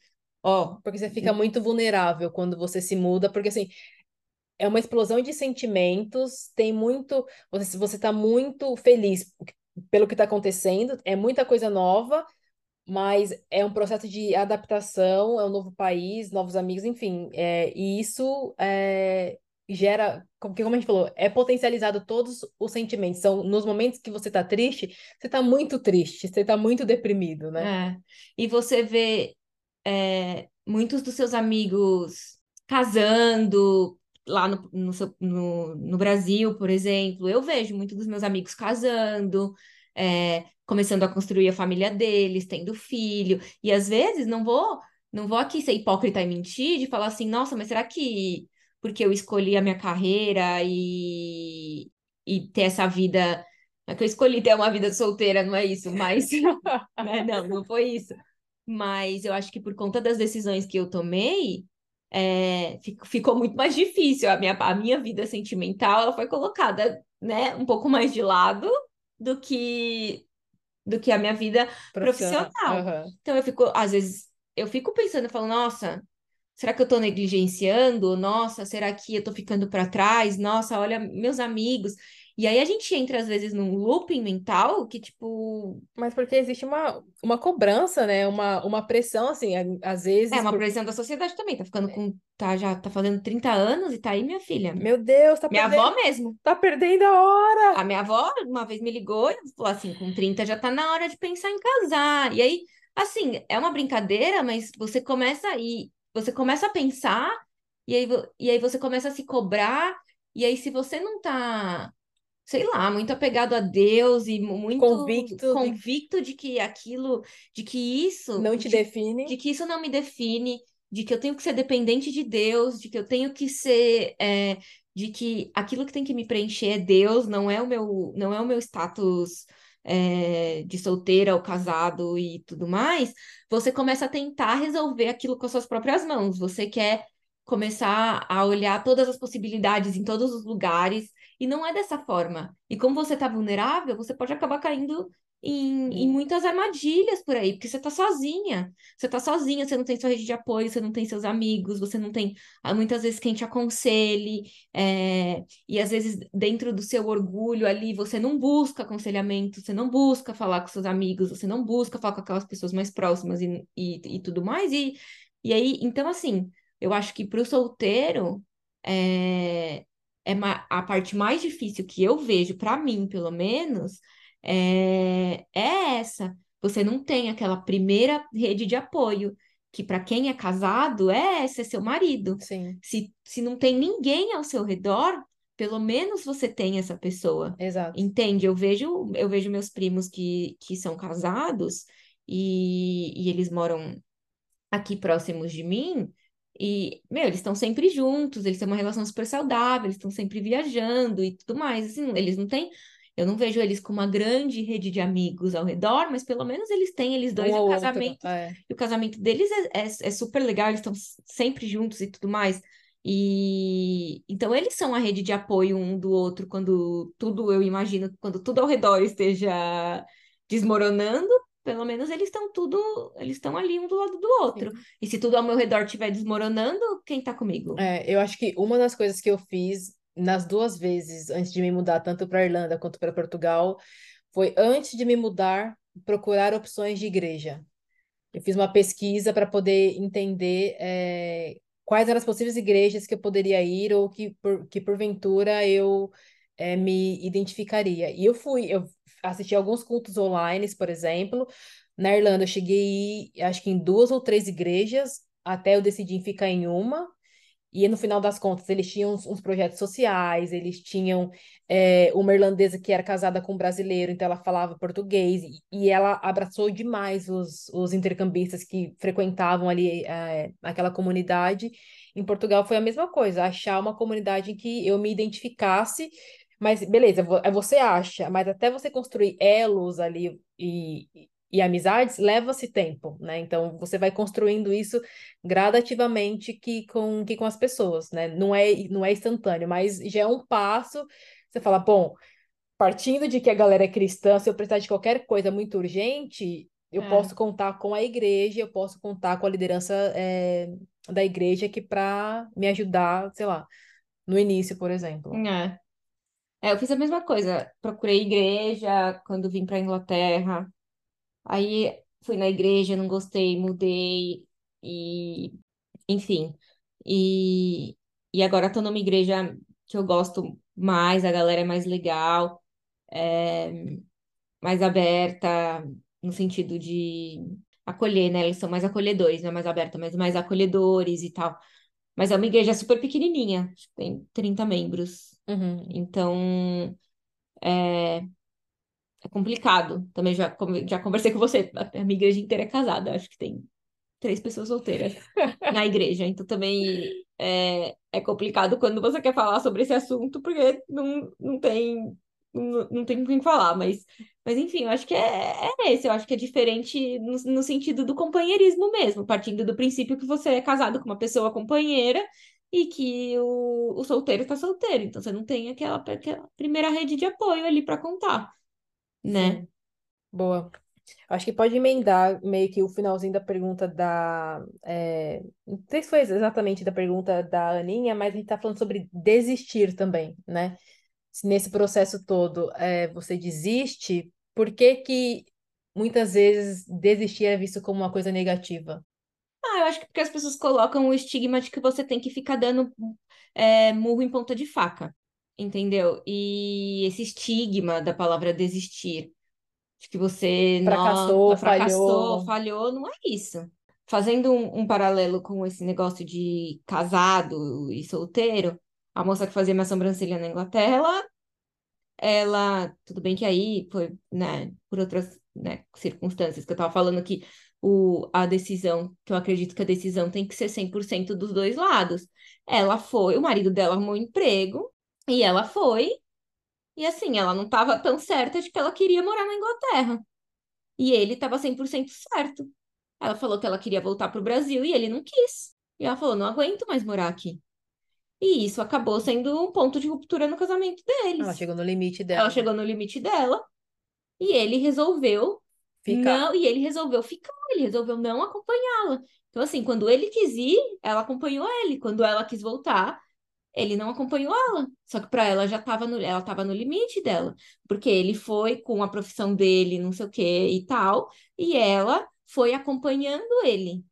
ó, Porque você fica muito vulnerável quando você se muda, porque assim, é uma explosão de sentimentos, tem muito, você você tá muito feliz pelo que está acontecendo, é muita coisa nova, mas é um processo de adaptação, é um novo país, novos amigos, enfim, é, e isso é, gera, como, como a gente falou, é potencializado todos os sentimentos. São nos momentos que você tá triste, você tá muito triste, você tá muito deprimido, né? É. E você vê é, muitos dos seus amigos casando, lá no, no, no, no Brasil, por exemplo, eu vejo muitos dos meus amigos casando, é, começando a construir a família deles, tendo filho, e às vezes não vou, não vou aqui ser hipócrita e mentir de falar assim, nossa, mas será que porque eu escolhi a minha carreira e, e ter essa vida. É que eu escolhi ter uma vida solteira, não é isso, mas. né? Não, não foi isso. Mas eu acho que por conta das decisões que eu tomei, é, ficou muito mais difícil. A minha, a minha vida sentimental ela foi colocada né, um pouco mais de lado do que do que a minha vida profissional. profissional. Uhum. Então eu fico, às vezes, eu fico pensando, eu falo, nossa, será que eu estou negligenciando? Nossa, será que eu estou ficando para trás? Nossa, olha, meus amigos. E aí a gente entra, às vezes, num looping mental que, tipo. Mas porque existe uma, uma cobrança, né? Uma, uma pressão, assim, às vezes. É, uma por... pressão da sociedade também. Tá ficando com. Tá, já tá fazendo 30 anos e tá aí, minha filha. Meu Deus, tá minha perdendo. Minha avó mesmo. Tá perdendo a hora. A minha avó, uma vez me ligou e falou assim: com 30 já tá na hora de pensar em casar. E aí, assim, é uma brincadeira, mas você começa aí você começa a pensar, e aí, e aí você começa a se cobrar, e aí se você não tá, sei lá, muito apegado a Deus e muito convicto, convicto de... que aquilo, de que isso não te de, define, de que isso não me define, de que eu tenho que ser dependente de Deus, de que eu tenho que ser, é, de que aquilo que tem que me preencher é Deus, não é o meu, não é o meu status é, de solteira ou casado e tudo mais, você começa a tentar resolver aquilo com as suas próprias mãos. Você quer começar a olhar todas as possibilidades em todos os lugares, e não é dessa forma. E como você está vulnerável, você pode acabar caindo em, em muitas armadilhas por aí, porque você tá sozinha. Você tá sozinha, você não tem sua rede de apoio, você não tem seus amigos, você não tem ah, muitas vezes quem te aconselhe, é... e às vezes dentro do seu orgulho ali você não busca aconselhamento, você não busca falar com seus amigos, você não busca falar com aquelas pessoas mais próximas e, e, e tudo mais. E, e aí, então assim, eu acho que para o solteiro é, é a parte mais difícil que eu vejo, para mim, pelo menos, é, é essa. Você não tem aquela primeira rede de apoio, que para quem é casado é ser seu marido. Sim. Se, se não tem ninguém ao seu redor, pelo menos você tem essa pessoa. Exato. Entende? Eu vejo, eu vejo meus primos que, que são casados e, e eles moram aqui próximos de mim. E, meu, eles estão sempre juntos, eles têm uma relação super saudável, eles estão sempre viajando e tudo mais. Assim, eles não têm eu não vejo eles com uma grande rede de amigos ao redor, mas pelo menos eles têm eles dois um e o casamento. É. E o casamento deles é, é, é super legal, eles estão sempre juntos e tudo mais. E então eles são a rede de apoio um do outro quando tudo, eu imagino, quando tudo ao redor esteja desmoronando, pelo menos eles estão tudo, eles estão ali um do lado do outro. Sim. E se tudo ao meu redor estiver desmoronando, quem tá comigo? É, eu acho que uma das coisas que eu fiz nas duas vezes antes de me mudar, tanto para Irlanda quanto para Portugal, foi antes de me mudar, procurar opções de igreja. Eu fiz uma pesquisa para poder entender é, quais eram as possíveis igrejas que eu poderia ir ou que, por, que porventura eu é, me identificaria. E eu fui, eu assisti alguns cultos online, por exemplo. Na Irlanda, eu cheguei, acho que em duas ou três igrejas, até eu decidir ficar em uma. E no final das contas, eles tinham uns, uns projetos sociais, eles tinham é, uma irlandesa que era casada com um brasileiro, então ela falava português, e, e ela abraçou demais os, os intercambistas que frequentavam ali é, aquela comunidade. Em Portugal foi a mesma coisa, achar uma comunidade em que eu me identificasse, mas beleza, é você acha, mas até você construir elos ali e, e amizades leva-se tempo, né? Então você vai construindo isso gradativamente que com, que com as pessoas, né? Não é, não é instantâneo, mas já é um passo. Você fala, bom, partindo de que a galera é cristã, se eu precisar de qualquer coisa muito urgente, eu é. posso contar com a igreja, eu posso contar com a liderança é, da igreja que para me ajudar, sei lá, no início, por exemplo. É. é. eu fiz a mesma coisa. Procurei igreja quando vim para Inglaterra. Aí fui na igreja, não gostei, mudei e enfim. E, e agora tô numa igreja que eu gosto mais, a galera é mais legal, é mais aberta no sentido de acolher, né? Eles são mais acolhedores, não é mais aberta, mas mais acolhedores e tal. Mas é uma igreja super pequenininha, tem 30 membros. Uhum. Então, é, é complicado. Também já, já conversei com você, a minha igreja inteira é casada, acho que tem três pessoas solteiras na igreja. Então também é, é complicado quando você quer falar sobre esse assunto, porque não, não tem não, não tem com quem falar, mas, mas enfim, eu acho que é, é esse, eu acho que é diferente no, no sentido do companheirismo mesmo, partindo do princípio que você é casado com uma pessoa companheira e que o, o solteiro está solteiro, então você não tem aquela, aquela primeira rede de apoio ali para contar, né? Sim. Boa. Acho que pode emendar meio que o finalzinho da pergunta da. É, não sei se foi exatamente da pergunta da Aninha, mas a gente está falando sobre desistir também, né? Se nesse processo todo é, você desiste, por que que muitas vezes desistir é visto como uma coisa negativa? Ah, eu acho que porque as pessoas colocam o estigma de que você tem que ficar dando é, murro em ponta de faca, entendeu? E esse estigma da palavra desistir de que você Fracassou, não, fracassou, falhou. falhou, não é isso. Fazendo um, um paralelo com esse negócio de casado e solteiro, a moça que fazia minha sobrancelha na Inglaterra, ela, ela tudo bem que aí foi, né, por outras, né, circunstâncias que eu tava falando que o, a decisão, que eu acredito que a decisão tem que ser 100% dos dois lados. Ela foi, o marido dela arrumou um emprego, e ela foi, e assim, ela não estava tão certa de que ela queria morar na Inglaterra. E ele estava 100% certo. Ela falou que ela queria voltar para o Brasil e ele não quis. E ela falou: não aguento mais morar aqui. E isso acabou sendo um ponto de ruptura no casamento deles. Ela chegou no limite dela. Ela chegou no limite dela. E ele resolveu Ficar. não, e ele resolveu ficar, ele resolveu não acompanhá-la. Então, assim, quando ele quis ir, ela acompanhou ele. Quando ela quis voltar, ele não acompanhou ela. Só que para ela já estava no, ela estava no limite dela, porque ele foi com a profissão dele, não sei o quê e tal, e ela foi acompanhando ele.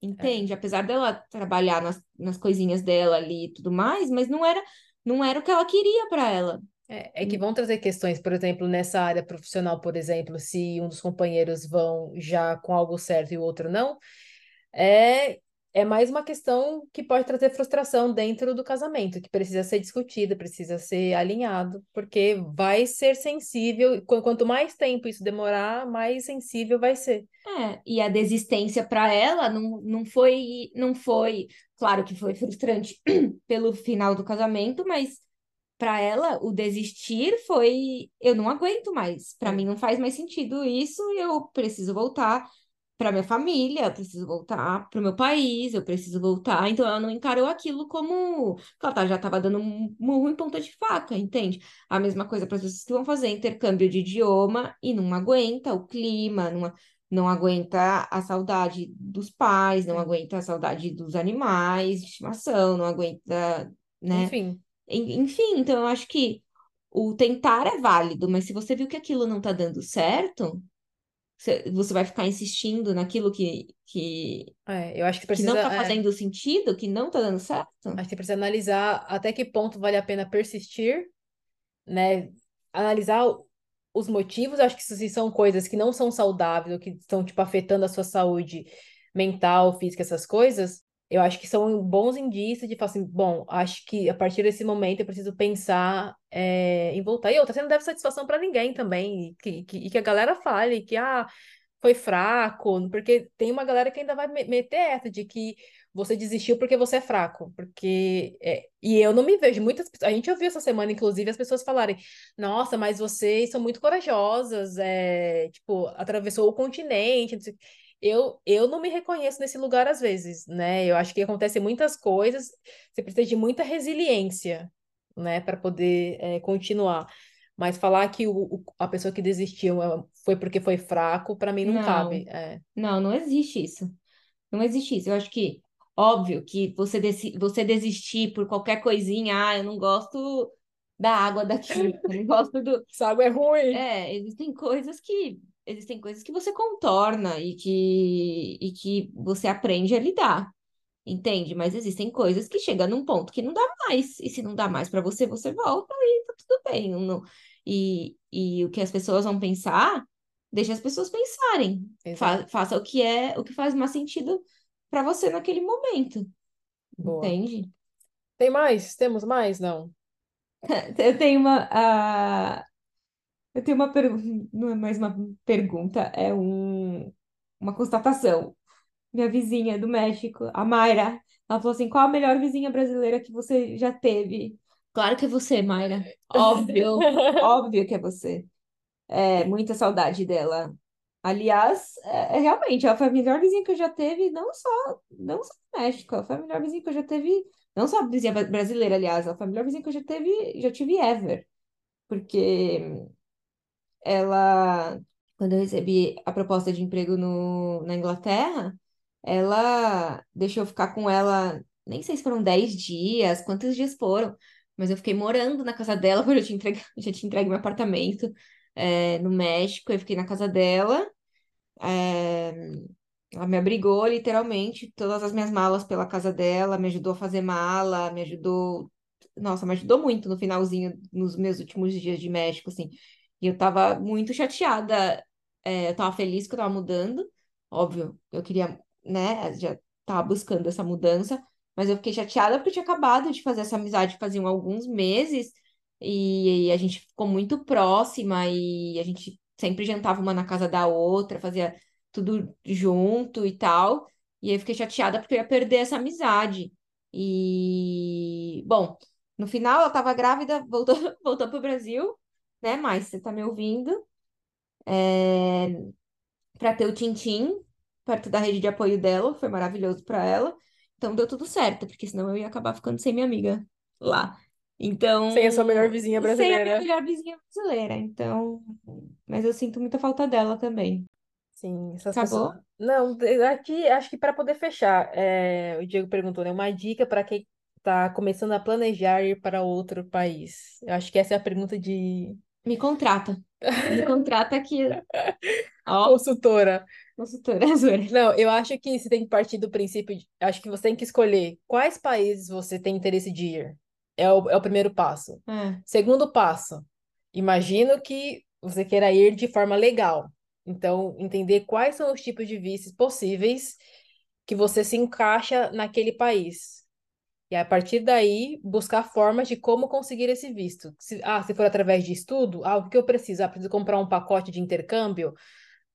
Entende? Apesar dela trabalhar nas, nas coisinhas dela ali e tudo mais, mas não era não era o que ela queria para ela. É, é que vão trazer questões, por exemplo, nessa área profissional, por exemplo, se um dos companheiros vão já com algo certo e o outro não, é, é mais uma questão que pode trazer frustração dentro do casamento, que precisa ser discutida, precisa ser alinhado, porque vai ser sensível, qu- quanto mais tempo isso demorar, mais sensível vai ser. É, e a desistência para ela não, não foi não foi, claro que foi frustrante pelo final do casamento, mas para ela o desistir foi eu não aguento mais. Para É. mim não faz mais sentido isso, eu preciso voltar para minha família, eu preciso voltar para o meu país, eu preciso voltar. Então ela não encarou aquilo como ela tá- já estava dando um murro em ponta de faca, entende? A mesma coisa para as pessoas que vão fazer intercâmbio de idioma e não aguenta o clima, não, não aguenta a saudade dos pais, não Sim. aguenta a saudade dos animais de estimação, não aguenta, né? Enfim, En- Enfim, então eu acho que o tentar é válido, mas se você viu que aquilo não tá dando certo, você você vai ficar insistindo naquilo que, que, é, eu acho que que não precisa, tá é, fazendo sentido, que não tá dando certo. acho que precisa analisar até que ponto vale a pena persistir, né? Analisar os motivos, acho que sim são coisas que não são saudáveis, ou que estão, tipo, afetando a sua saúde mental, física, essas coisas. Eu acho que são bons indícios de falar assim, bom, acho que a partir desse momento eu preciso pensar é, em voltar. E outra, você não deve satisfação para ninguém também, e que, que, que a galera fale que, ah, foi fraco, porque tem uma galera que ainda vai me- meter essa de que você desistiu porque você é fraco, porque é, e eu não me vejo muitas a gente ouviu essa semana inclusive as pessoas falarem, nossa, mas vocês são muito corajosas, é, tipo, atravessou o continente, eu, eu não me reconheço nesse lugar às vezes, né? Eu acho que acontecem muitas coisas, você precisa de muita resiliência, né, para poder é, continuar. Mas falar que o, o- a pessoa que desistiu foi porque foi fraco, para mim não, Não. cabe. É, Não, não existe isso. Não existe isso. Eu acho que, óbvio, que você, desi- você desistir por qualquer coisinha, ah, eu não gosto da água daqui, eu não gosto do, essa água é ruim. É, existem coisas que existem coisas que você contorna e que e que você aprende a lidar, entende? Mas existem coisas que chegam num ponto que não dá mais. E se não dá mais para você, você volta e tá tudo bem. Não, e, e o que as pessoas vão pensar, deixa as pessoas pensarem. Fa- faça o que é o que faz mais sentido para você naquele momento. Boa. Entende? Tem mais? Temos mais? Não. Eu tenho uma. Eu tenho uma pergunta. Não é mais uma pergunta, é um, uma constatação. Minha vizinha do México, a Mayra, ela falou assim: qual a melhor vizinha brasileira que você já teve? Claro que é você, Mayra. Óbvio, óbvio que é você. É, muita saudade dela. Aliás, é, é realmente, ela foi a melhor vizinha que eu já teve, não só, não só no México, ela foi a melhor vizinha que eu já teve, não só a vizinha bra- brasileira, aliás, ela foi a melhor vizinha que eu já teve, já tive ever. Porque ela, quando eu recebi a proposta de emprego no, na Inglaterra, ela deixou eu ficar com ela, nem sei se foram 10 dias, quantos dias foram, mas eu fiquei morando na casa dela, porque eu tinha entregue, já tinha entregue meu apartamento, é, no México, eu fiquei na casa dela. É, ela me abrigou, literalmente, todas as minhas malas pela casa dela, me ajudou a fazer mala, me ajudou. Nossa, me ajudou muito no finalzinho, nos meus últimos dias de México, assim. E eu tava muito chateada. é, eu tava feliz que eu tava mudando, óbvio, eu queria, né, já tava buscando essa mudança, mas eu fiquei chateada porque eu tinha acabado de fazer essa amizade faziam alguns meses, e a gente ficou muito próxima, e a gente sempre jantava uma na casa da outra, fazia tudo junto e tal. E eu fiquei chateada porque eu ia perder essa amizade. E, bom, no final ela tava grávida, voltou, voltou pro Brasil, né? Mas você tá me ouvindo? É... Pra ter o Tintim perto da rede de apoio dela, foi maravilhoso pra ela. Então deu tudo certo, porque senão eu ia acabar ficando sem minha amiga lá. Então, Sem a sua melhor vizinha sem a minha brasileira. melhor vizinha brasileira. Então, mas eu sinto muita falta dela também. Sim, essas Acabou? pessoas. Não, aqui acho que para poder fechar, é, o Diego perguntou, né? Uma dica para quem está começando a planejar ir para outro país. Eu acho que essa é a pergunta de Me contrata. Me contrata que, ó, consultora. consultora zoeira. Não, eu acho que você tem que partir do princípio de, acho que você tem que escolher quais países você tem interesse de ir. É o, é o primeiro passo. É, Segundo passo, imagino que você queira ir de forma legal. Então, entender quais são os tipos de vistos possíveis que você se encaixa naquele país. E a partir daí, buscar formas de como conseguir esse visto. Se, ah, se for através de estudo, ah, o que eu preciso? Ah, preciso comprar um pacote de intercâmbio?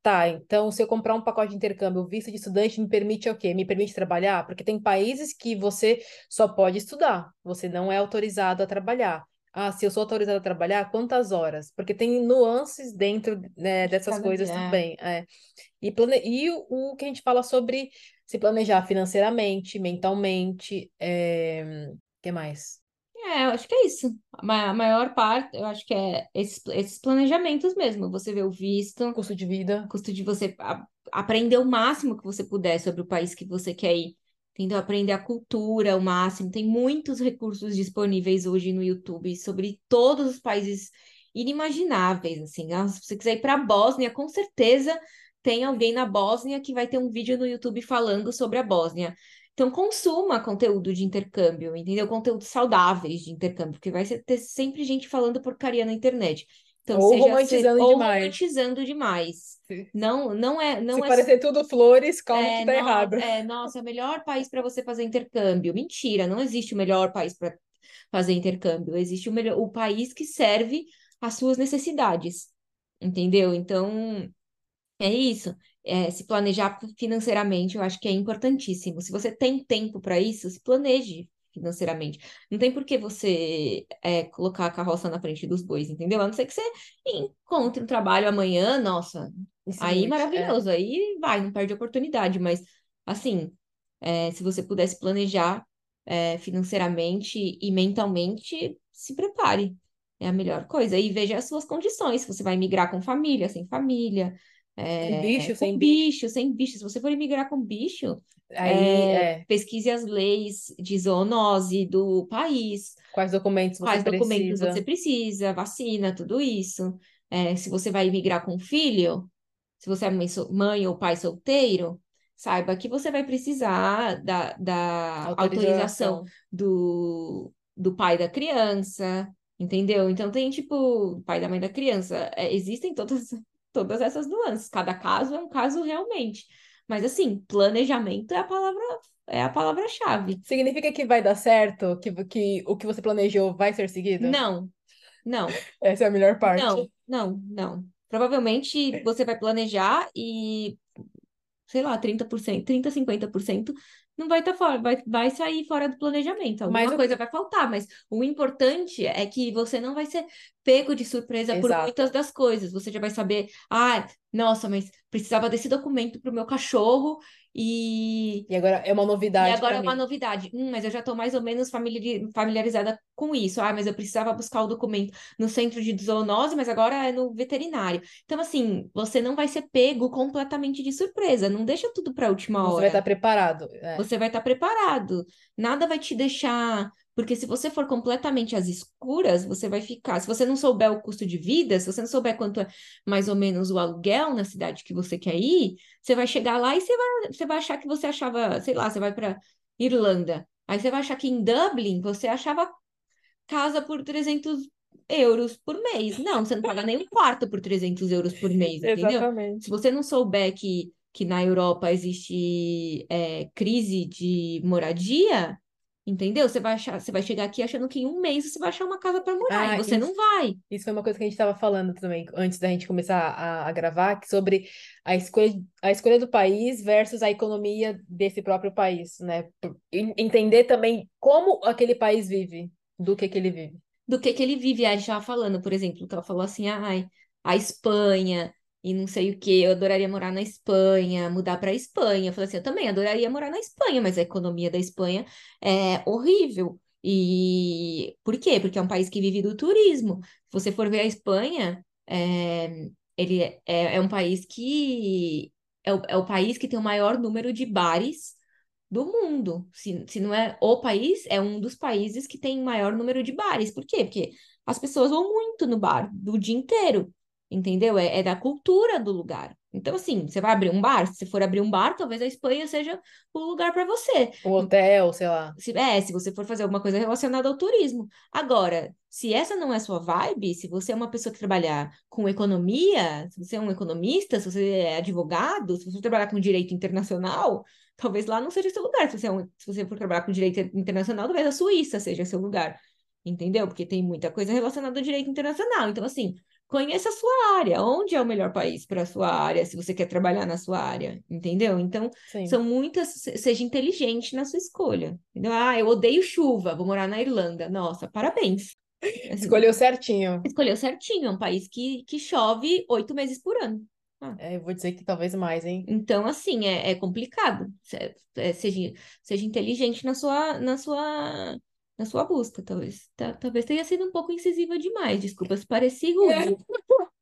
Tá, então se eu comprar um pacote de intercâmbio, o visto de estudante me permite o quê? Me permite trabalhar? Porque tem países que você só pode estudar, você não é autorizado a trabalhar. Ah, se eu sou autorizado a trabalhar, quantas horas? Porque tem nuances dentro, né, dessas coisas é. também. é. E, plane... e o, o que a gente fala sobre se planejar financeiramente, mentalmente, é... que mais? É, eu acho que é isso. A ma- a maior parte, eu acho que é esses, esses planejamentos mesmo. Você vê o visto, Custo de vida. custo de você aprender o máximo que você puder sobre o país que você quer ir. Entendeu? Aprender a cultura o máximo. Tem muitos recursos disponíveis hoje no YouTube sobre todos os países inimagináveis, assim. Ah, Se você quiser ir para a Bósnia, com certeza tem alguém na Bósnia que vai ter um vídeo no YouTube falando sobre a Bósnia. Então, consuma conteúdo de intercâmbio, entendeu? Conteúdos saudáveis de intercâmbio, porque vai ser- ter sempre gente falando porcaria na internet. Então, Ou seja romantizando ou demais. romantizando demais. Não, não é, não se é parecer tudo flores, calma é, que tá no- errado. é, nossa, é o melhor país para você fazer intercâmbio. Mentira, não existe o melhor país para fazer intercâmbio. Existe o melhor, o país que serve às suas necessidades. Entendeu? Então, é isso. É, se planejar financeiramente, eu acho que é importantíssimo. Se você tem tempo para isso, se planeje financeiramente. Não tem por que você é, colocar a carroça na frente dos bois, entendeu? A não ser que você encontre um trabalho amanhã, nossa, Esse Aí é. maravilhoso, aí vai, não perde a oportunidade, mas assim, é, se você pudesse planejar é, financeiramente e mentalmente, se prepare. É a melhor coisa. E veja as suas condições, se você vai migrar com família, sem família, é, Com bicho, com sem bicho. sem bicho. Se você for migrar com bicho, Aí, é, é, pesquise as leis de zoonose do país, quais documentos você quais documentos precisa. você precisa, vacina, tudo isso. É, se você vai migrar com filho, se você é mãe, ou pai solteiro, saiba que você vai precisar da, da autorização Autorização. do, do pai da criança, entendeu? Então tem tipo, pai da mãe da criança. É, existem todas, todas essas nuances. Cada caso é um caso realmente. Mas assim, planejamento é a palavra é a palavra-chave. Significa que vai dar certo? Que, que o que você planejou vai ser seguido? Não, não, Essa é a melhor parte. não, não, não. Provavelmente você vai planejar e, sei lá, 30%, 30, 50% não vai estar fora, vai, vai sair fora do planejamento. Alguma Mas coisa vai faltar, mas o importante é que você não vai ser pego de surpresa por Exato. muitas das coisas. Você já vai saber, ah, nossa, mas precisava desse documento para o meu cachorro e E agora é uma e novidade agora pra é uma mim. novidade. Hum, mas eu já estou mais ou menos familiari- familiarizada com isso. Ah, mas eu precisava buscar o documento no centro de zoonose, mas agora é no veterinário. Então, assim, você não vai ser pego completamente de surpresa. Não deixa tudo para a última Você vai hora. estar preparado. É. Você vai estar preparado. Nada vai te deixar. Porque se você for completamente às escuras, você vai ficar. Se você não souber o custo de vida, se você não souber quanto é mais ou menos o aluguel na cidade que você quer ir, você vai chegar lá e você vai, você vai achar que você achava, sei lá, você vai para Irlanda. Aí você vai achar que em Dublin você achava casa por 300 euros por mês. Não, você não paga nem um quarto por 300 euros por mês, entendeu? Exatamente. Se você não souber que, que na Europa existe é, crise de moradia, entendeu? Você vai achar, você vai chegar aqui achando que em um mês você vai achar uma casa para morar, Ah, e você isso, não vai. isso foi uma coisa que a gente estava falando também antes da gente começar a, a gravar, que sobre a escolha, a escolha do país versus a economia desse próprio país, né? Entender também como aquele país vive, do que que ele vive. do que que ele vive. A gente estava falando, por exemplo, que ela falou assim, ai, a Espanha e não sei o que, eu adoraria morar na Espanha, mudar para a Espanha. Eu falei assim, eu também adoraria morar na Espanha, mas a economia da Espanha é horrível. E por quê? Porque é um país que vive do turismo. Se você for ver a Espanha, é, ele é, é um país que é o, é o país que tem o maior número de bares do mundo. Se, se não é o país, é um dos países que tem maior número de bares. Por quê? Porque as pessoas vão muito no bar do dia inteiro, entendeu? É, é da cultura do lugar. Então, assim, você vai abrir um bar, se for abrir um bar, talvez a Espanha seja o lugar para você. Um hotel, sei lá. Se, é, se você for fazer alguma coisa relacionada ao turismo. Agora, se essa não é sua vibe, se você é uma pessoa que trabalha com economia, se você é um economista, se você é advogado, se você trabalhar com direito internacional, talvez lá não seja seu lugar. Se você, é um, se você for trabalhar com direito internacional, talvez a Suíça seja seu lugar. Entendeu? Porque tem muita coisa relacionada ao direito internacional. Então, assim, conheça a sua área. Onde é o melhor país para a sua área, se você quer trabalhar na sua área? Entendeu? Então, Sim. são muitas. se- Seja inteligente na sua escolha. Entendeu? Ah, eu odeio chuva, vou morar na Irlanda. Nossa, parabéns. Assim, Escolheu certinho. escolheu certinho. É um país que, que chove oito meses por ano. Ah, É, eu vou dizer que talvez mais, hein? Então, assim, é, é complicado. É, seja, seja inteligente na sua, na sua, na sua busca, talvez. Talvez tenha sido um pouco incisiva demais. Desculpa se pareci rude,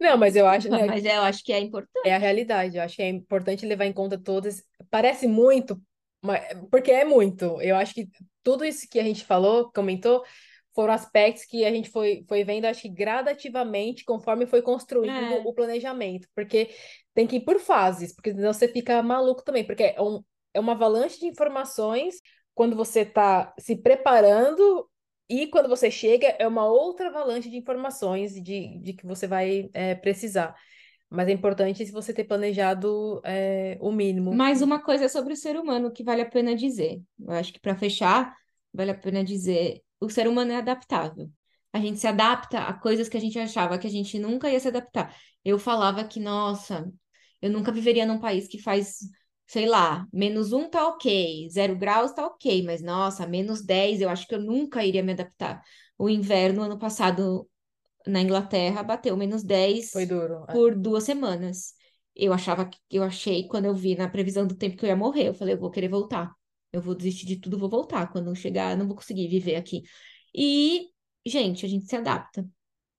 Não, mas eu acho, né, mas eu acho que é importante. é a realidade. Eu acho que é importante levar em conta todas. Parece muito, mas- porque é muito. Eu acho que tudo isso que a gente falou, comentou, foram aspectos que a gente foi, foi vendo, acho que gradativamente, conforme foi construindo É. o planejamento. Porque tem que ir por fases, porque senão você fica maluco também, porque é, um, é uma avalanche de informações quando você está se preparando. E quando você chega, é uma outra avalanche de informações de, de que você vai é, precisar. Mas é importante se você ter planejado é, o mínimo. Mais uma coisa sobre o ser humano que vale a pena dizer. Eu acho que para fechar, vale a pena dizer: o ser humano é adaptável. A gente se adapta a coisas que a gente achava que a gente nunca ia se adaptar. Eu falava que, nossa, eu nunca viveria num país que faz, sei lá, menos um tá ok, zero graus tá ok, mas nossa, menos 10 eu acho que eu nunca iria me adaptar. O inverno, ano passado, na Inglaterra, bateu menos 10 Foi duro. é. por duas semanas. Eu achava que eu achei quando eu vi na previsão do tempo que eu ia morrer, eu falei, eu vou querer voltar. Eu vou desistir de tudo, vou voltar. Quando chegar, eu não vou conseguir viver aqui. E, gente, a gente se adapta.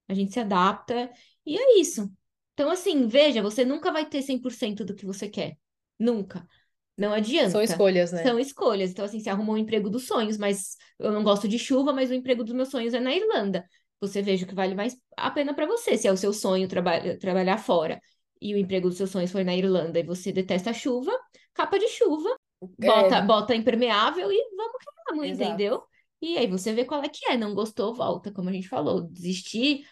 A gente se adapta e é isso. Então, assim, veja, você nunca vai ter 100% do que você quer. Nunca. Não adianta. São escolhas, né? São escolhas. Então, assim, você arrumou um emprego dos sonhos, mas eu não gosto de chuva, mas o emprego dos meus sonhos é na Irlanda. Você veja o que vale mais a pena para você. Se é o seu sonho traba trabalhar fora e o emprego dos seus sonhos foi na Irlanda e você detesta a chuva, capa de chuva, bota, É, bota impermeável e vamos que vamos, Exato. entendeu? E aí você vê qual é que é. Não gostou, volta, como a gente falou. Desistir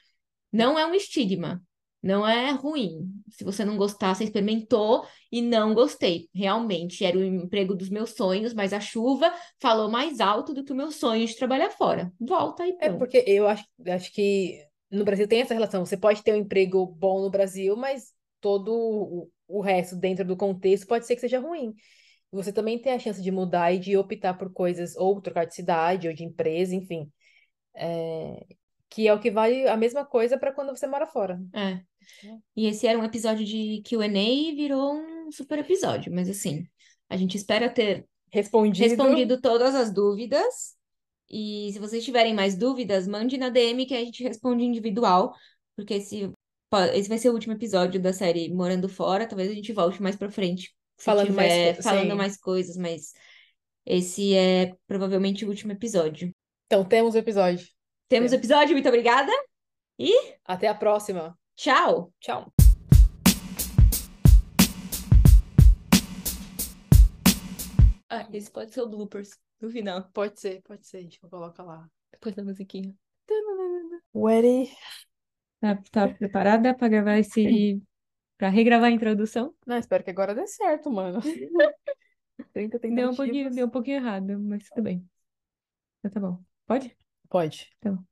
não é um estigma. Não é ruim. Se você não gostar, você experimentou e não gostei. Realmente era o emprego dos meus sonhos, mas a chuva falou mais alto do que o meu sonho de trabalhar fora. Volta e É pronto. porque eu acho, acho que no Brasil tem essa relação. Você pode ter um emprego bom no Brasil, mas todo o, o resto dentro do contexto pode ser que seja ruim. Você também tem a chance de mudar e de optar por coisas, ou trocar de cidade, ou de empresa, enfim. É, que é o que vale a mesma coisa para quando você mora fora. É. E esse era um episódio de Q&A e virou um super episódio, mas assim, a gente espera ter Respondido. respondido todas as dúvidas. E se vocês tiverem mais dúvidas, mande na DM que a gente responde individual, porque esse, esse vai ser o último episódio da série Morando Fora. Talvez a gente volte mais pra frente, Falando mais tiver co- falando sim. mais coisas, mas esse é provavelmente o último episódio. Então, temos o episódio. Temos o episódio, muito obrigada. Até a próxima. Tchau! Tchau. Ah, esse pode ser o bloopers no final, Pode ser, pode ser. A gente coloca lá. depois da musiquinha. Ready? Tá, tá preparada para gravar esse. para regravar a introdução? Não, espero que agora dê certo, mano. 30 Deu um pouquinho, deu um pouquinho errado, mas tudo bem. Então tá bom. Pode? Pode. Então.